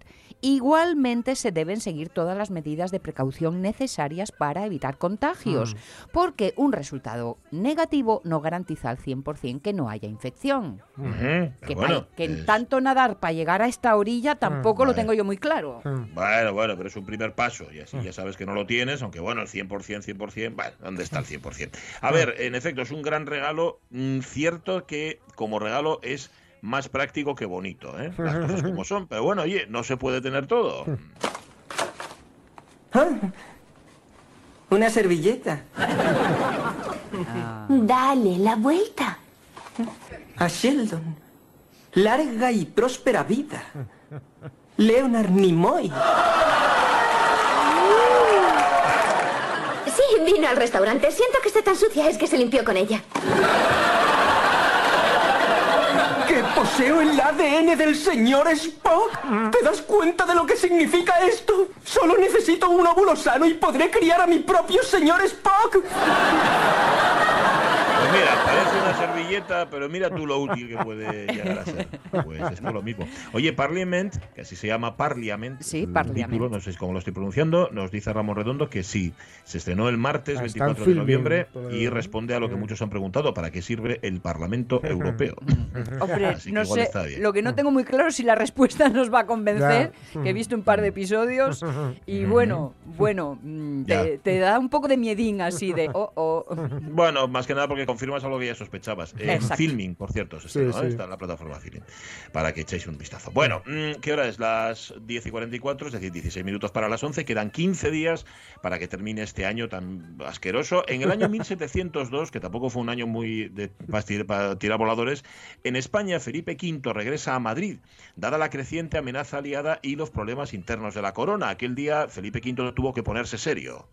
igualmente se deben seguir todas las medidas de precaución necesarias para evitar contagios, porque un resultado negativo no garantiza al 100% que no haya infección. Que, Bueno, pa- que es- tanto nadar para llegar a esta orilla tampoco lo Vale. tengo yo muy claro. Bueno, bueno, pero es un primer paso y así ya sabes que no lo tienes, aunque bueno, el 100%, 100%, bueno, ¿dónde está el 100%? A ver, en efecto, es un gran regalo, mm, cierto que como regalo es más práctico que bonito, ¿eh? [laughs] Las cosas como son, pero bueno, oye, no se puede tener todo. [laughs] Una servilleta. [laughs] Dale la vuelta. A Sheldon. Larga y próspera vida. Leonard Nimoy. Sí, vino al restaurante. Siento que esté tan sucia, es que se limpió con ella. ¡Que poseo el ADN del señor Spock! ¿Te das cuenta de lo que significa esto? Solo necesito un óvulo sano y podré criar a mi propio señor Spock. Pues mira, parece servilleta, pero mira tú lo útil que puede llegar a ser. Pues es por lo mismo. Oye, Parliament, que así se llama Parliament, Sí, el Parliament. título, no sé cómo lo estoy pronunciando, nos dice Ramón Redondo que sí, se estrenó el martes Ah, está 24 en de noviembre y responde a lo que muchos han preguntado, ¿para qué sirve el Parlamento [laughs] Europeo? [laughs] Hombre, Así que no sé, está bien. lo que no tengo muy claro es si la respuesta nos va a convencer, Ya. que he visto un par de episodios [laughs] y bueno, bueno, mm, te da un poco de miedín así de, oh, oh. Bueno, más que nada porque confirmas algo que ya sospechabas. Eh. Filming, por cierto, se estrenó, Sí, sí. está en la plataforma Filming, para que echéis un vistazo. Bueno, mm, ¿qué hora es? Las 10 y 44, es decir, 16 minutos para las 11. Quedan 15 días para que termine este año tan asqueroso. En el año 1702, que tampoco fue un año muy de, para tir- para tirar voladores, en España Felipe V regresa a Madrid, dada la creciente amenaza aliada y los problemas internos de la corona. Aquel día Felipe V tuvo que ponerse serio.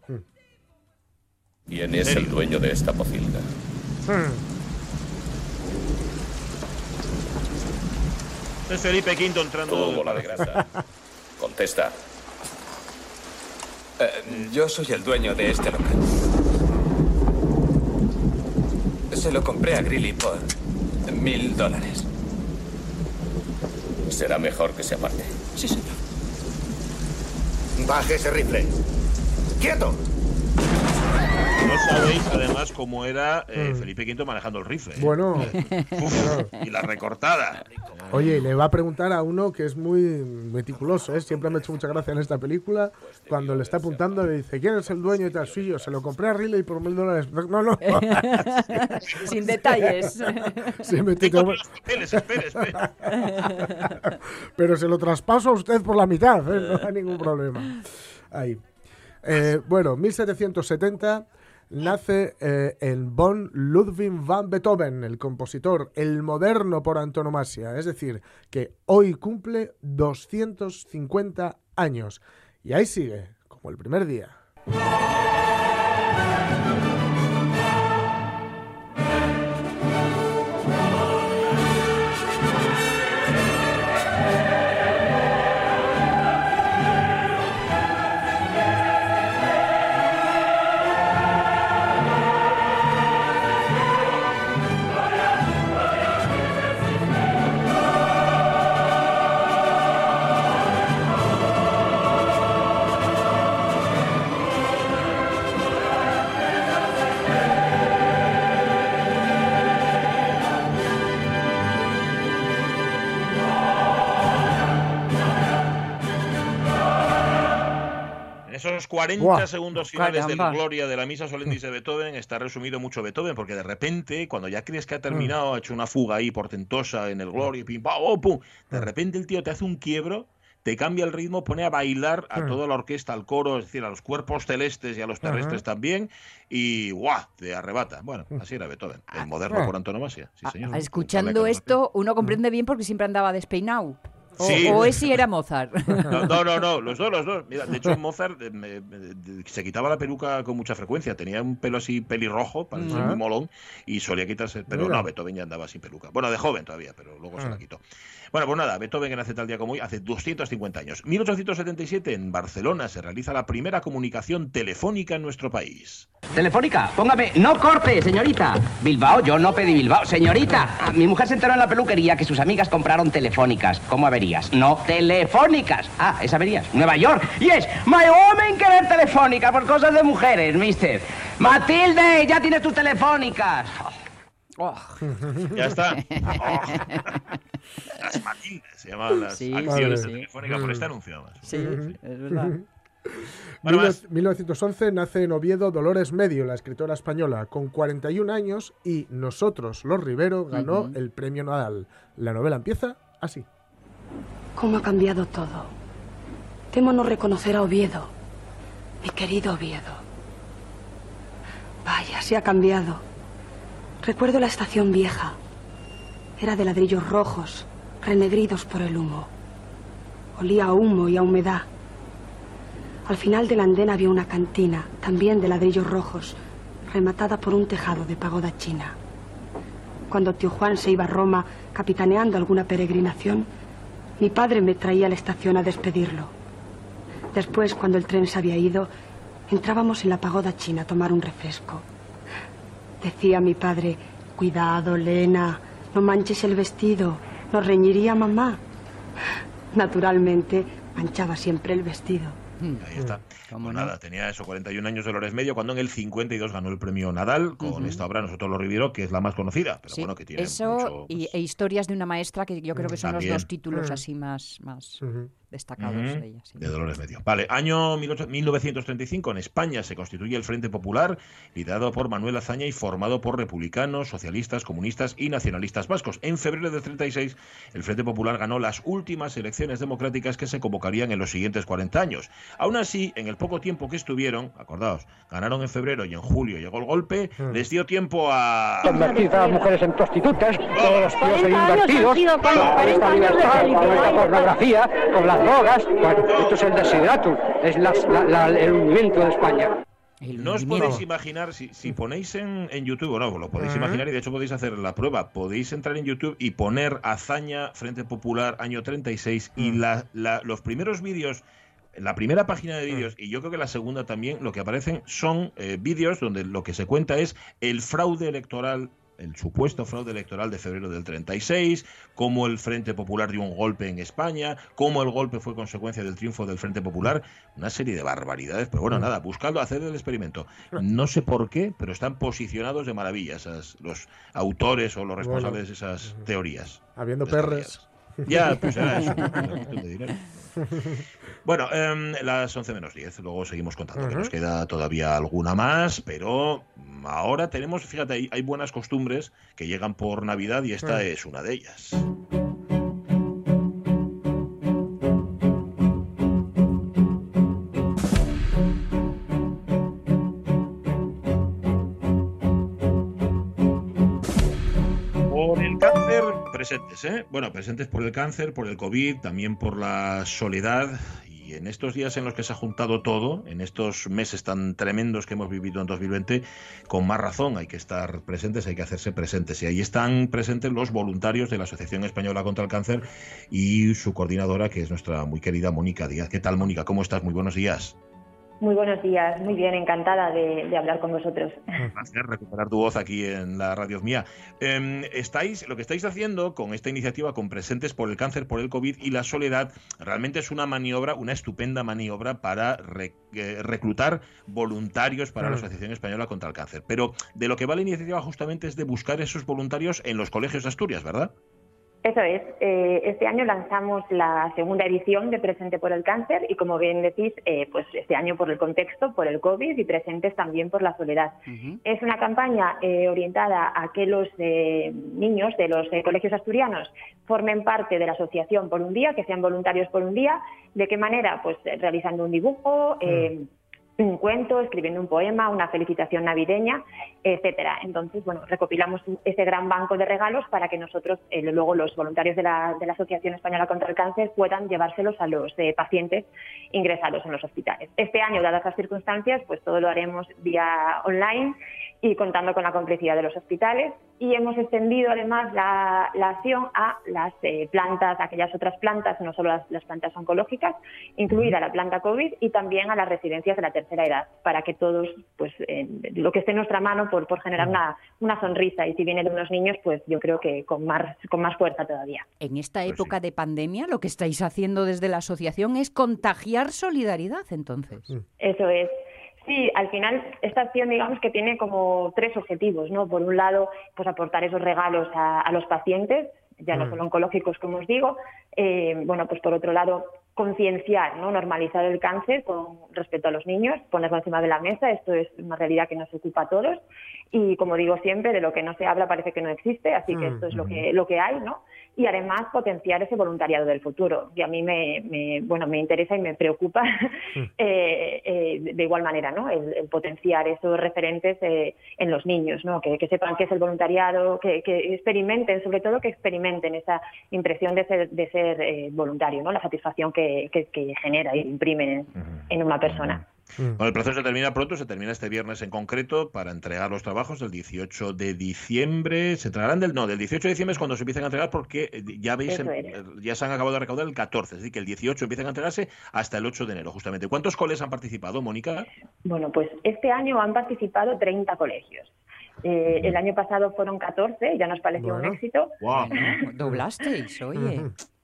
¿Quién es el dueño de esta pocilga? Es Felipe V entrando... Tú, bola de grasa. Contesta. Eh, yo soy el dueño de este local. Se lo compré a Grilly por mil dólares. Será mejor que se aparte. Sí, señor. Baje ese rifle. ¡Quieto! Sabéis además cómo era eh, Felipe V manejando el rifle. ¿eh? Bueno. [laughs] Uf, y la recortada. Oye, y le va a preguntar a uno que es muy meticuloso, ¿eh? siempre me ha hecho mucha gracia en esta película, cuando le está apuntando le dice, ¿quién es el dueño y tal? Sí, yo se lo compré a Riley por mil dólares. No, no. [laughs] Sin detalles. [laughs] Sí, me Tengo tico- los papeles, espere, espere. Pero se lo traspaso a usted por la mitad, ¿eh? no hay ningún problema. Ahí. Eh, bueno, 1770 nace eh, en Bonn Ludwig van Beethoven, el compositor, el moderno por antonomasia. Es decir, que hoy cumple 250 años. Y ahí sigue, como el primer día. 40 Buah, segundos finales del caramba. Gloria de la Misa Solemnis de Beethoven está resumido mucho Beethoven, porque de repente, cuando ya crees que ha terminado, ha hecho una fuga ahí portentosa en el Gloria, pim, pam, oh, pum, de repente el tío te hace un quiebro, te cambia el ritmo, pone a bailar a toda la orquesta, al coro, es decir, a los cuerpos celestes y a los terrestres también, y ¡guau! te arrebata. Bueno, así era Beethoven, el moderno por antonomasia. Sí, señor. Ah, Escuchando esto, uno comprende bien porque siempre andaba despeinado. O, Sí. o es si era Mozart. No, no, no, no, [laughs] los dos, los dos. Mira, de hecho, Mozart eh, me- me- se quitaba la peluca con mucha frecuencia. Tenía un pelo así pelirrojo, parecía Ah. muy molón, y solía quitarse. Pero Mira. no, Beethoven ya andaba sin peluca. Bueno, de joven todavía, pero luego se la Ah. quitó. Bueno, pues nada, Beethoven nace tal día como hoy, hace 250 años. 1877, en Barcelona, se realiza la primera comunicación telefónica en nuestro país. Telefónica, póngame, no corte, señorita. Bilbao, yo no pedí Bilbao. Señorita, ah, mi mujer se enteró en la peluquería que sus amigas compraron telefónicas. ¿Cómo averías? No, telefónicas. Ah, es averías. Nueva York. Y es, my woman querer telefónica por cosas de mujeres, mister. Matilde, ya tienes tus telefónicas. Ya está. Oh. Las Matildes se llaman las Sí, acciones sí, de sí. Telefónica por este anuncio. además. Sí, es verdad. Bueno, Mil- más. 1911 nace en Oviedo Dolores Medio, la escritora española, con 41 años y Nosotros, los Rivero, ganó Ujú. el premio Nadal. La novela empieza así. ¿Cómo ha cambiado todo? Temo no reconocer a Oviedo, mi querido Oviedo. Vaya, se ha cambiado. Recuerdo la estación vieja. Era de ladrillos rojos, renegridos por el humo. Olía a humo y a humedad. Al final del andén había una cantina, también de ladrillos rojos, rematada por un tejado de pagoda china. Cuando tío Juan se iba a Roma capitaneando alguna peregrinación, mi padre me traía a la estación a despedirlo. Después, cuando el tren se había ido, entrábamos en la pagoda china a tomar un refresco. Decía mi padre, cuidado, Lena, no manches el vestido, nos reñiría mamá. Naturalmente, manchaba siempre el vestido. Ahí está. Pues nada, tenía eso, 41 años de Lores Medio, cuando en el 52 ganó el premio Nadal con Ujú. esta obra, Nosotros los Riviero, que es la más conocida, pero Sí, bueno, que tiene Eso mucho... y, e historias de una maestra que yo creo que son También. los dos títulos Mm. así más, más destacados de ella. sí. de Dolores Medio. Vale, año 18 1935 en España se constituye el Frente Popular, liderado por Manuel Azaña y formado por republicanos, socialistas, comunistas y nacionalistas vascos. En febrero del 36, el Frente Popular ganó las últimas elecciones democráticas que se convocarían en los siguientes 40 años. Aún así, en el poco tiempo que estuvieron, acordaos, ganaron en febrero y en julio llegó el golpe, les dio tiempo a... Convertir a las mujeres en prostitutas, todos los tíos en 40 años invertidos, con 40 esta libertad, con esta pornografía, con las drogas. Bueno, esto es el desideratum, es la- la- la- el hundimiento de España. No os podéis imaginar, si, si ponéis en, en YouTube, o no, lo podéis Ujú. imaginar y de hecho podéis hacer la prueba, podéis entrar en YouTube y poner Hazaña Frente Popular año 36 y la- la- los primeros vídeos, la primera página de vídeos y yo creo que la segunda también, lo que aparecen son eh, vídeos donde lo que se cuenta es el fraude electoral el supuesto fraude electoral de febrero del 36, cómo el Frente Popular dio un golpe en España, cómo el golpe fue consecuencia del triunfo del Frente Popular, una serie de barbaridades, pero bueno, nada, buscadlo, haced el experimento. No sé por qué, pero están posicionados de maravilla esas- los autores o los responsables de esas teorías. Habiendo perres. Ya, pues [laughs] era eso. [laughs] Bueno, em, las 11 menos 10, luego seguimos contando, que nos queda todavía alguna más, pero mm, ahora tenemos, fíjate, hay, hay buenas costumbres que llegan por Navidad y esta Mm. es una de ellas. Por el cáncer, presentes, ¿eh? Bueno, presentes por el cáncer, por el COVID, también por la soledad. En estos días en los que se ha juntado todo, en estos meses tan tremendos que hemos vivido en 2020, con más razón hay que estar presentes, hay que hacerse presentes. Y ahí están presentes los voluntarios de la Asociación Española contra el Cáncer y su coordinadora, que es nuestra muy querida Mónica Díaz. ¿Qué tal, Mónica? ¿Cómo estás? Muy buenos días. Muy buenos días, muy bien, encantada de, de hablar con vosotros. Un placer recuperar tu voz aquí en la radio mía. Em, estáis, lo que estáis haciendo con esta iniciativa, con Presentes por el Cáncer, por el COVID y la Soledad, realmente es una maniobra, una estupenda maniobra para re- eh, reclutar voluntarios para la Mm. Asociación Española contra el Cáncer. Pero de lo que va la iniciativa justamente es de buscar esos voluntarios en los colegios de Asturias, ¿verdad? Eso es, eh, este año lanzamos la segunda edición de Presente por el Cáncer y como bien decís, eh, pues este año por el contexto, por el COVID y presentes también por la soledad. Es una campaña eh, orientada a que los eh, niños de los eh, colegios asturianos formen parte de la asociación por un día, que sean voluntarios por un día. ¿De qué manera? Pues eh, realizando un dibujo, eh, un cuento, escribiendo un poema, una felicitación navideña, etcétera. Entonces, bueno, recopilamos ese gran banco de regalos para que nosotros, eh, luego los voluntarios de la, de la Asociación Española contra el Cáncer, puedan llevárselos a los eh, pacientes ingresados en los hospitales. Este año, dadas las circunstancias, pues todo lo haremos vía online y contando con la complicidad de los hospitales. Y hemos extendido además la, acción a las eh, plantas, aquellas otras plantas, no solo las, plantas oncológicas, incluida la planta COVID y también a las residencias de la tercera edad, para que todos, pues lo que esté en nuestra mano por, por generar una, una, sonrisa. Y si viene de unos niños, pues yo creo que con más, con más fuerza todavía. En esta pues época de pandemia, lo que estáis haciendo desde la asociación es contagiar solidaridad, entonces. Eso es. Sí, al final esta acción digamos que tiene como tres objetivos, ¿no? Por un lado, pues aportar esos regalos a, los pacientes, ya no mm. solo oncológicos, como os digo. Eh, bueno, pues por otro lado, concienciar, ¿no? normalizar el cáncer con respecto a los niños, ponerlo encima de la mesa, esto es una realidad que nos ocupa a todos y como digo siempre, de lo que no se habla parece que no existe, así que esto es lo que, lo que hay, ¿no? Y además potenciar ese voluntariado del futuro, y a mí me, bueno, me interesa y me preocupa [laughs] eh, eh, de igual manera, ¿no? El, potenciar esos referentes eh, en los niños, ¿no? Que, sepan qué es el voluntariado, que, experimenten, sobre todo que experimenten esa impresión de ser, de ser voluntario, ¿no? La satisfacción que, genera y imprime en una persona. Mm. Bueno, el proceso se termina pronto, se termina este viernes en concreto para entregar los trabajos el 18 de diciembre. Se entregarán del no, del 18 de diciembre es cuando se empiezan a entregar porque eh, ya veis, ya se han acabado de recaudar el 14, es decir, que el 18 empiezan a entregarse hasta el 8 de enero, justamente. ¿Cuántos coles han participado, Mónica? Bueno, pues este año han participado 30 colegios. Eh, el año pasado fueron 14, ya nos pareció un éxito. Wow. Doblasteis, oye.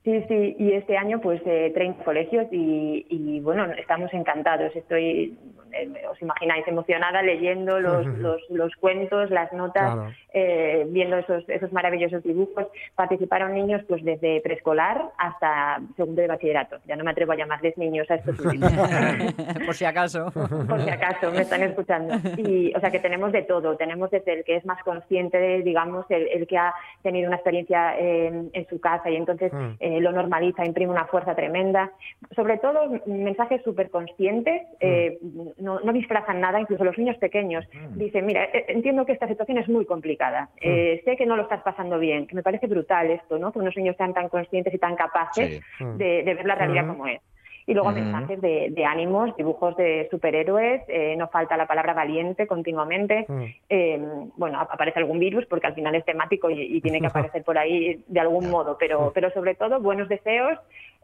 Sí, sí, y este año pues eh, 30 colegios y, y, bueno, estamos encantados. Estoy eh, os imagináis, emocionada leyendo los, los, cuentos, las notas, eh, viendo esos, esos maravillosos dibujos. Participaron niños pues desde preescolar hasta segundo de bachillerato. Ya no me atrevo a llamarles niños a estos [laughs] últimos. [laughs] Por si acaso. Por si acaso, me están escuchando. Y, o sea que tenemos de todo. Tenemos desde el que es más consciente, de, digamos, el, que ha tenido una experiencia en, su casa y entonces mm. eh, lo normaliza, imprime una fuerza tremenda. Sobre todo, mensajes súper conscientes. Mm no, no, disfrazan nada, incluso los niños pequeños. Mm. Dicen, mira, eh, entiendo que esta situación es muy complicada, mm. eh, sé que no lo estás pasando bien, que me parece brutal esto, ¿no? Que unos niños sean tan conscientes y tan capaces mm. de, ver la realidad como es. Y luego mensajes de, ánimos, dibujos de superhéroes, eh, no falta la palabra valiente continuamente. bueno, aparece algún virus porque al final es temático y, tiene que [laughs] aparecer por ahí de algún modo, pero, pero sobre todo buenos deseos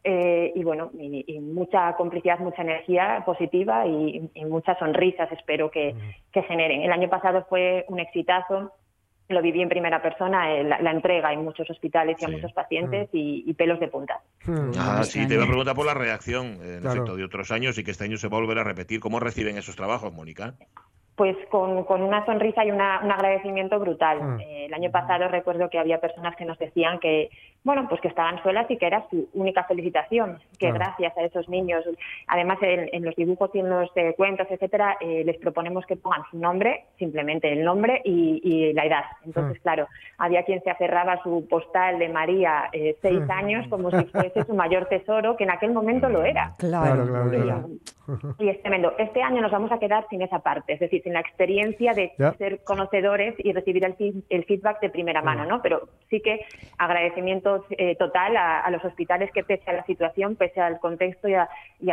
eh, y bueno, y, mucha complicidad, mucha energía positiva y, muchas sonrisas espero que, generen. El año pasado fue un exitazo, lo viví en primera persona, eh, la, entrega en muchos hospitales y a muchos pacientes mm. y, pelos de punta. Mm. Ah, sí, te iba a preguntar por la reacción, en efecto, de otros años y que este año se va a volver a repetir. ¿Cómo reciben esos trabajos, Mónica? Pues con, con, una sonrisa y un agradecimiento brutal. Mm. Eh, el año pasado recuerdo que había personas que nos decían que, bueno, pues que estaban solas y que era su única felicitación, que gracias a esos niños, además en, los dibujos y en los eh, cuentos, etcétera, eh, les proponemos que pongan su nombre, simplemente el nombre y, la edad. Entonces, mm. claro, había quien se aferraba a su postal de María seis mm. años como si fuese su mayor tesoro, que en aquel momento lo era. Claro, claro, y es tremendo. Este año nos vamos a quedar sin esa parte, es decir, sin la experiencia de ser conocedores y recibir el, feedback de primera mano, ¿no? Pero sí que agradecimiento eh, total a, los hospitales que pese a la situación, pese al contexto y a,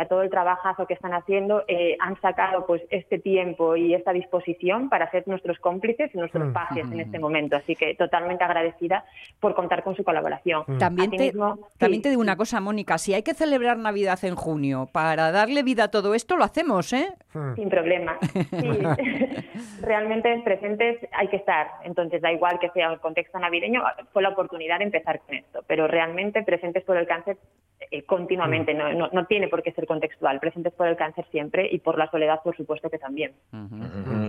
todo el trabajazo que están haciendo, eh, han sacado pues este tiempo y esta disposición para ser nuestros cómplices y nuestros mm. pajes en este momento. Así que totalmente agradecida por contar con su colaboración. Mm. También, te, también te digo una cosa, Mónica, si hay que celebrar Navidad en junio para darle vida a todo esto, lo hacemos, ¿eh? Mm. Sin problema. [laughs] [laughs] realmente presentes hay que estar. Entonces, da igual que sea el contexto navideño, fue la oportunidad de empezar con esto. Pero realmente presentes por el cáncer eh, continuamente, no, no, tiene por qué ser contextual. Presentes por el cáncer siempre y por la soledad, por supuesto que también.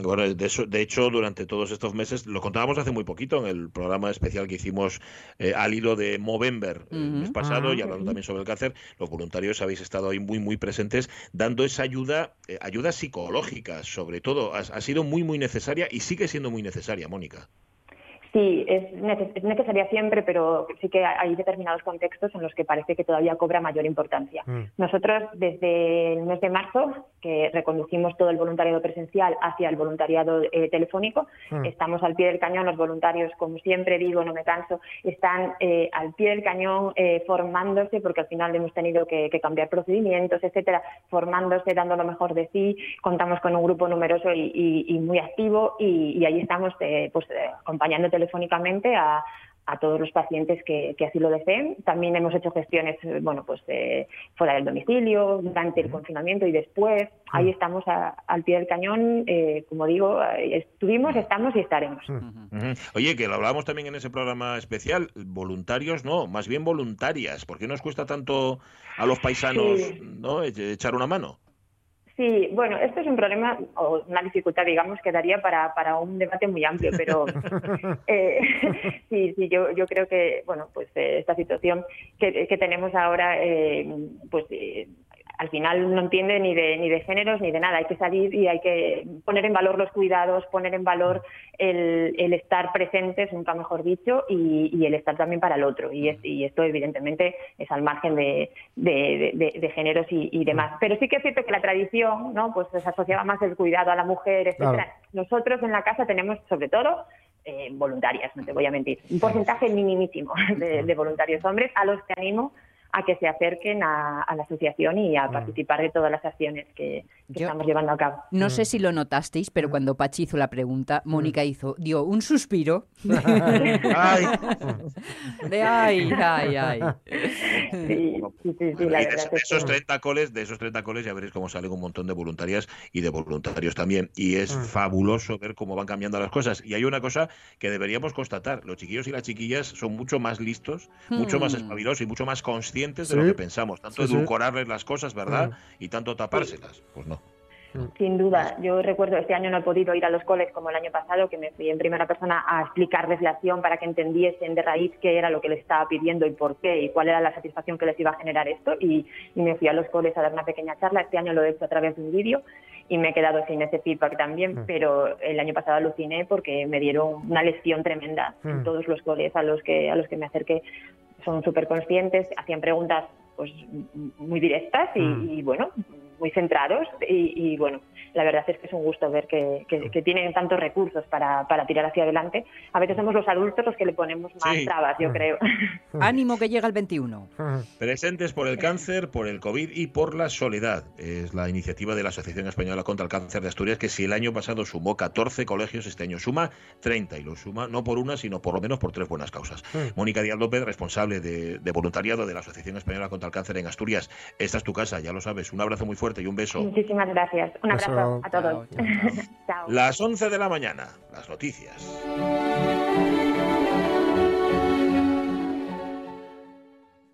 Bueno, de, eso, de hecho, durante todos estos meses, lo contábamos hace muy poquito en el programa especial que hicimos eh, al hilo de Movember el mes pasado y hablando también sobre el cáncer, los voluntarios habéis estado ahí muy, muy presentes dando esa ayuda, eh, ayuda psicológica, sobre todo. Ha, ha sido muy, muy necesaria y sigue siendo muy necesaria, Mónica. Sí, es, necesaria siempre, pero sí que hay determinados contextos en los que parece que todavía cobra mayor importancia. Mm. Nosotros, desde el mes de marzo, que reconducimos todo el voluntariado presencial hacia el voluntariado eh, telefónico, mm. estamos al pie del cañón. Los voluntarios, como siempre digo, no me canso, están eh, al pie del cañón eh, formándose, porque al final hemos tenido que, cambiar procedimientos, etcétera, formándose, dando lo mejor de sí. Contamos con un grupo numeroso y, muy activo, y, ahí estamos pues, acompañándote telefónicamente a, todos los pacientes que, así lo deseen. También hemos hecho gestiones, eh, bueno, pues eh, fuera del domicilio, durante el confinamiento y después. Ahí estamos al pie del cañón, eh, como digo, estuvimos, estamos y estaremos. Oye, que lo hablábamos también en ese programa especial, voluntarios no, más bien voluntarias. ¿Por qué nos cuesta tanto a los paisanos ¿no? echar una mano? Sí, bueno, esto es un problema o una dificultad, digamos, que daría para, para un debate muy amplio, pero [laughs] eh, [laughs] sí, sí, yo, yo creo que, bueno, pues eh, esta situación que, que tenemos ahora, eh, pues al final no entiende ni de, ni de géneros ni de nada. Hay que salir y hay que poner en valor los cuidados, poner en valor el, estar presentes, nunca mejor dicho, y, el estar también para el otro. Y, esto, evidentemente, es al margen de, géneros y, demás. Pero sí que es cierto que la tradición, ¿no? Pues se asociaba más el cuidado a la mujer, etcétera. Nosotros en la casa tenemos, sobre todo, eh, voluntarias, no te voy a mentir. Un porcentaje minimísimo de voluntarios hombres a los que animo a que se acerquen a, la asociación y a mm. participar de todas las acciones que, estamos llevando a cabo. No sé mm. si lo notasteis, pero mm. cuando Pachi hizo la pregunta, Mónica hizo, dio un suspiro [laughs] ay. de ay, ay, ay. Sí, sí, sí, de, esos 30 coles, de esos 30 coles ya veréis cómo salen un montón de voluntarias y de voluntarios también. Y es fabuloso ver cómo van cambiando las cosas. Y hay una cosa que deberíamos constatar, los chiquillos y las chiquillas son mucho más listos, mucho más espabilosos y mucho más conscientes de lo que pensamos, tanto edulcorarles las cosas, ¿verdad? Mm. Y tanto tapárselas. Pues no. Mm. Sin duda, yo recuerdo este año no he podido ir a los coles como el año pasado, que me fui en primera persona a explicarles la acción para que entendiesen de raíz qué era lo que les estaba pidiendo y por qué y cuál era la satisfacción que les iba a generar esto. Y, me fui a los coles a dar una pequeña charla. Este año lo he hecho a través de un vídeo y me he quedado sin ese feedback también, mm. pero el año pasado aluciné porque me dieron una lección tremenda en todos los coles a los que a los que me acerqué son súper conscientes, hacían preguntas pues muy directas y, mm. y bueno, muy centrados y, bueno, la verdad es que es un gusto ver que, tienen tantos recursos para, tirar hacia adelante. A veces somos los adultos los que le ponemos más trabas, yo creo. [laughs] Ánimo que llega el 21. Presentes por el cáncer, por el COVID y por la soledad. Es la iniciativa de la Asociación Española contra el Cáncer de Asturias que si el año pasado sumó 14 colegios, este año suma 30 y lo suma no por una, sino por lo menos por tres buenas causas. Mónica Díaz López, responsable de, de voluntariado de la Asociación Española contra el Cáncer en Asturias. Esta es tu casa, ya lo sabes. Un abrazo muy fuerte y un beso. Muchísimas gracias. Un abrazo a todos. [laughs] Las 11 de la mañana, las noticias.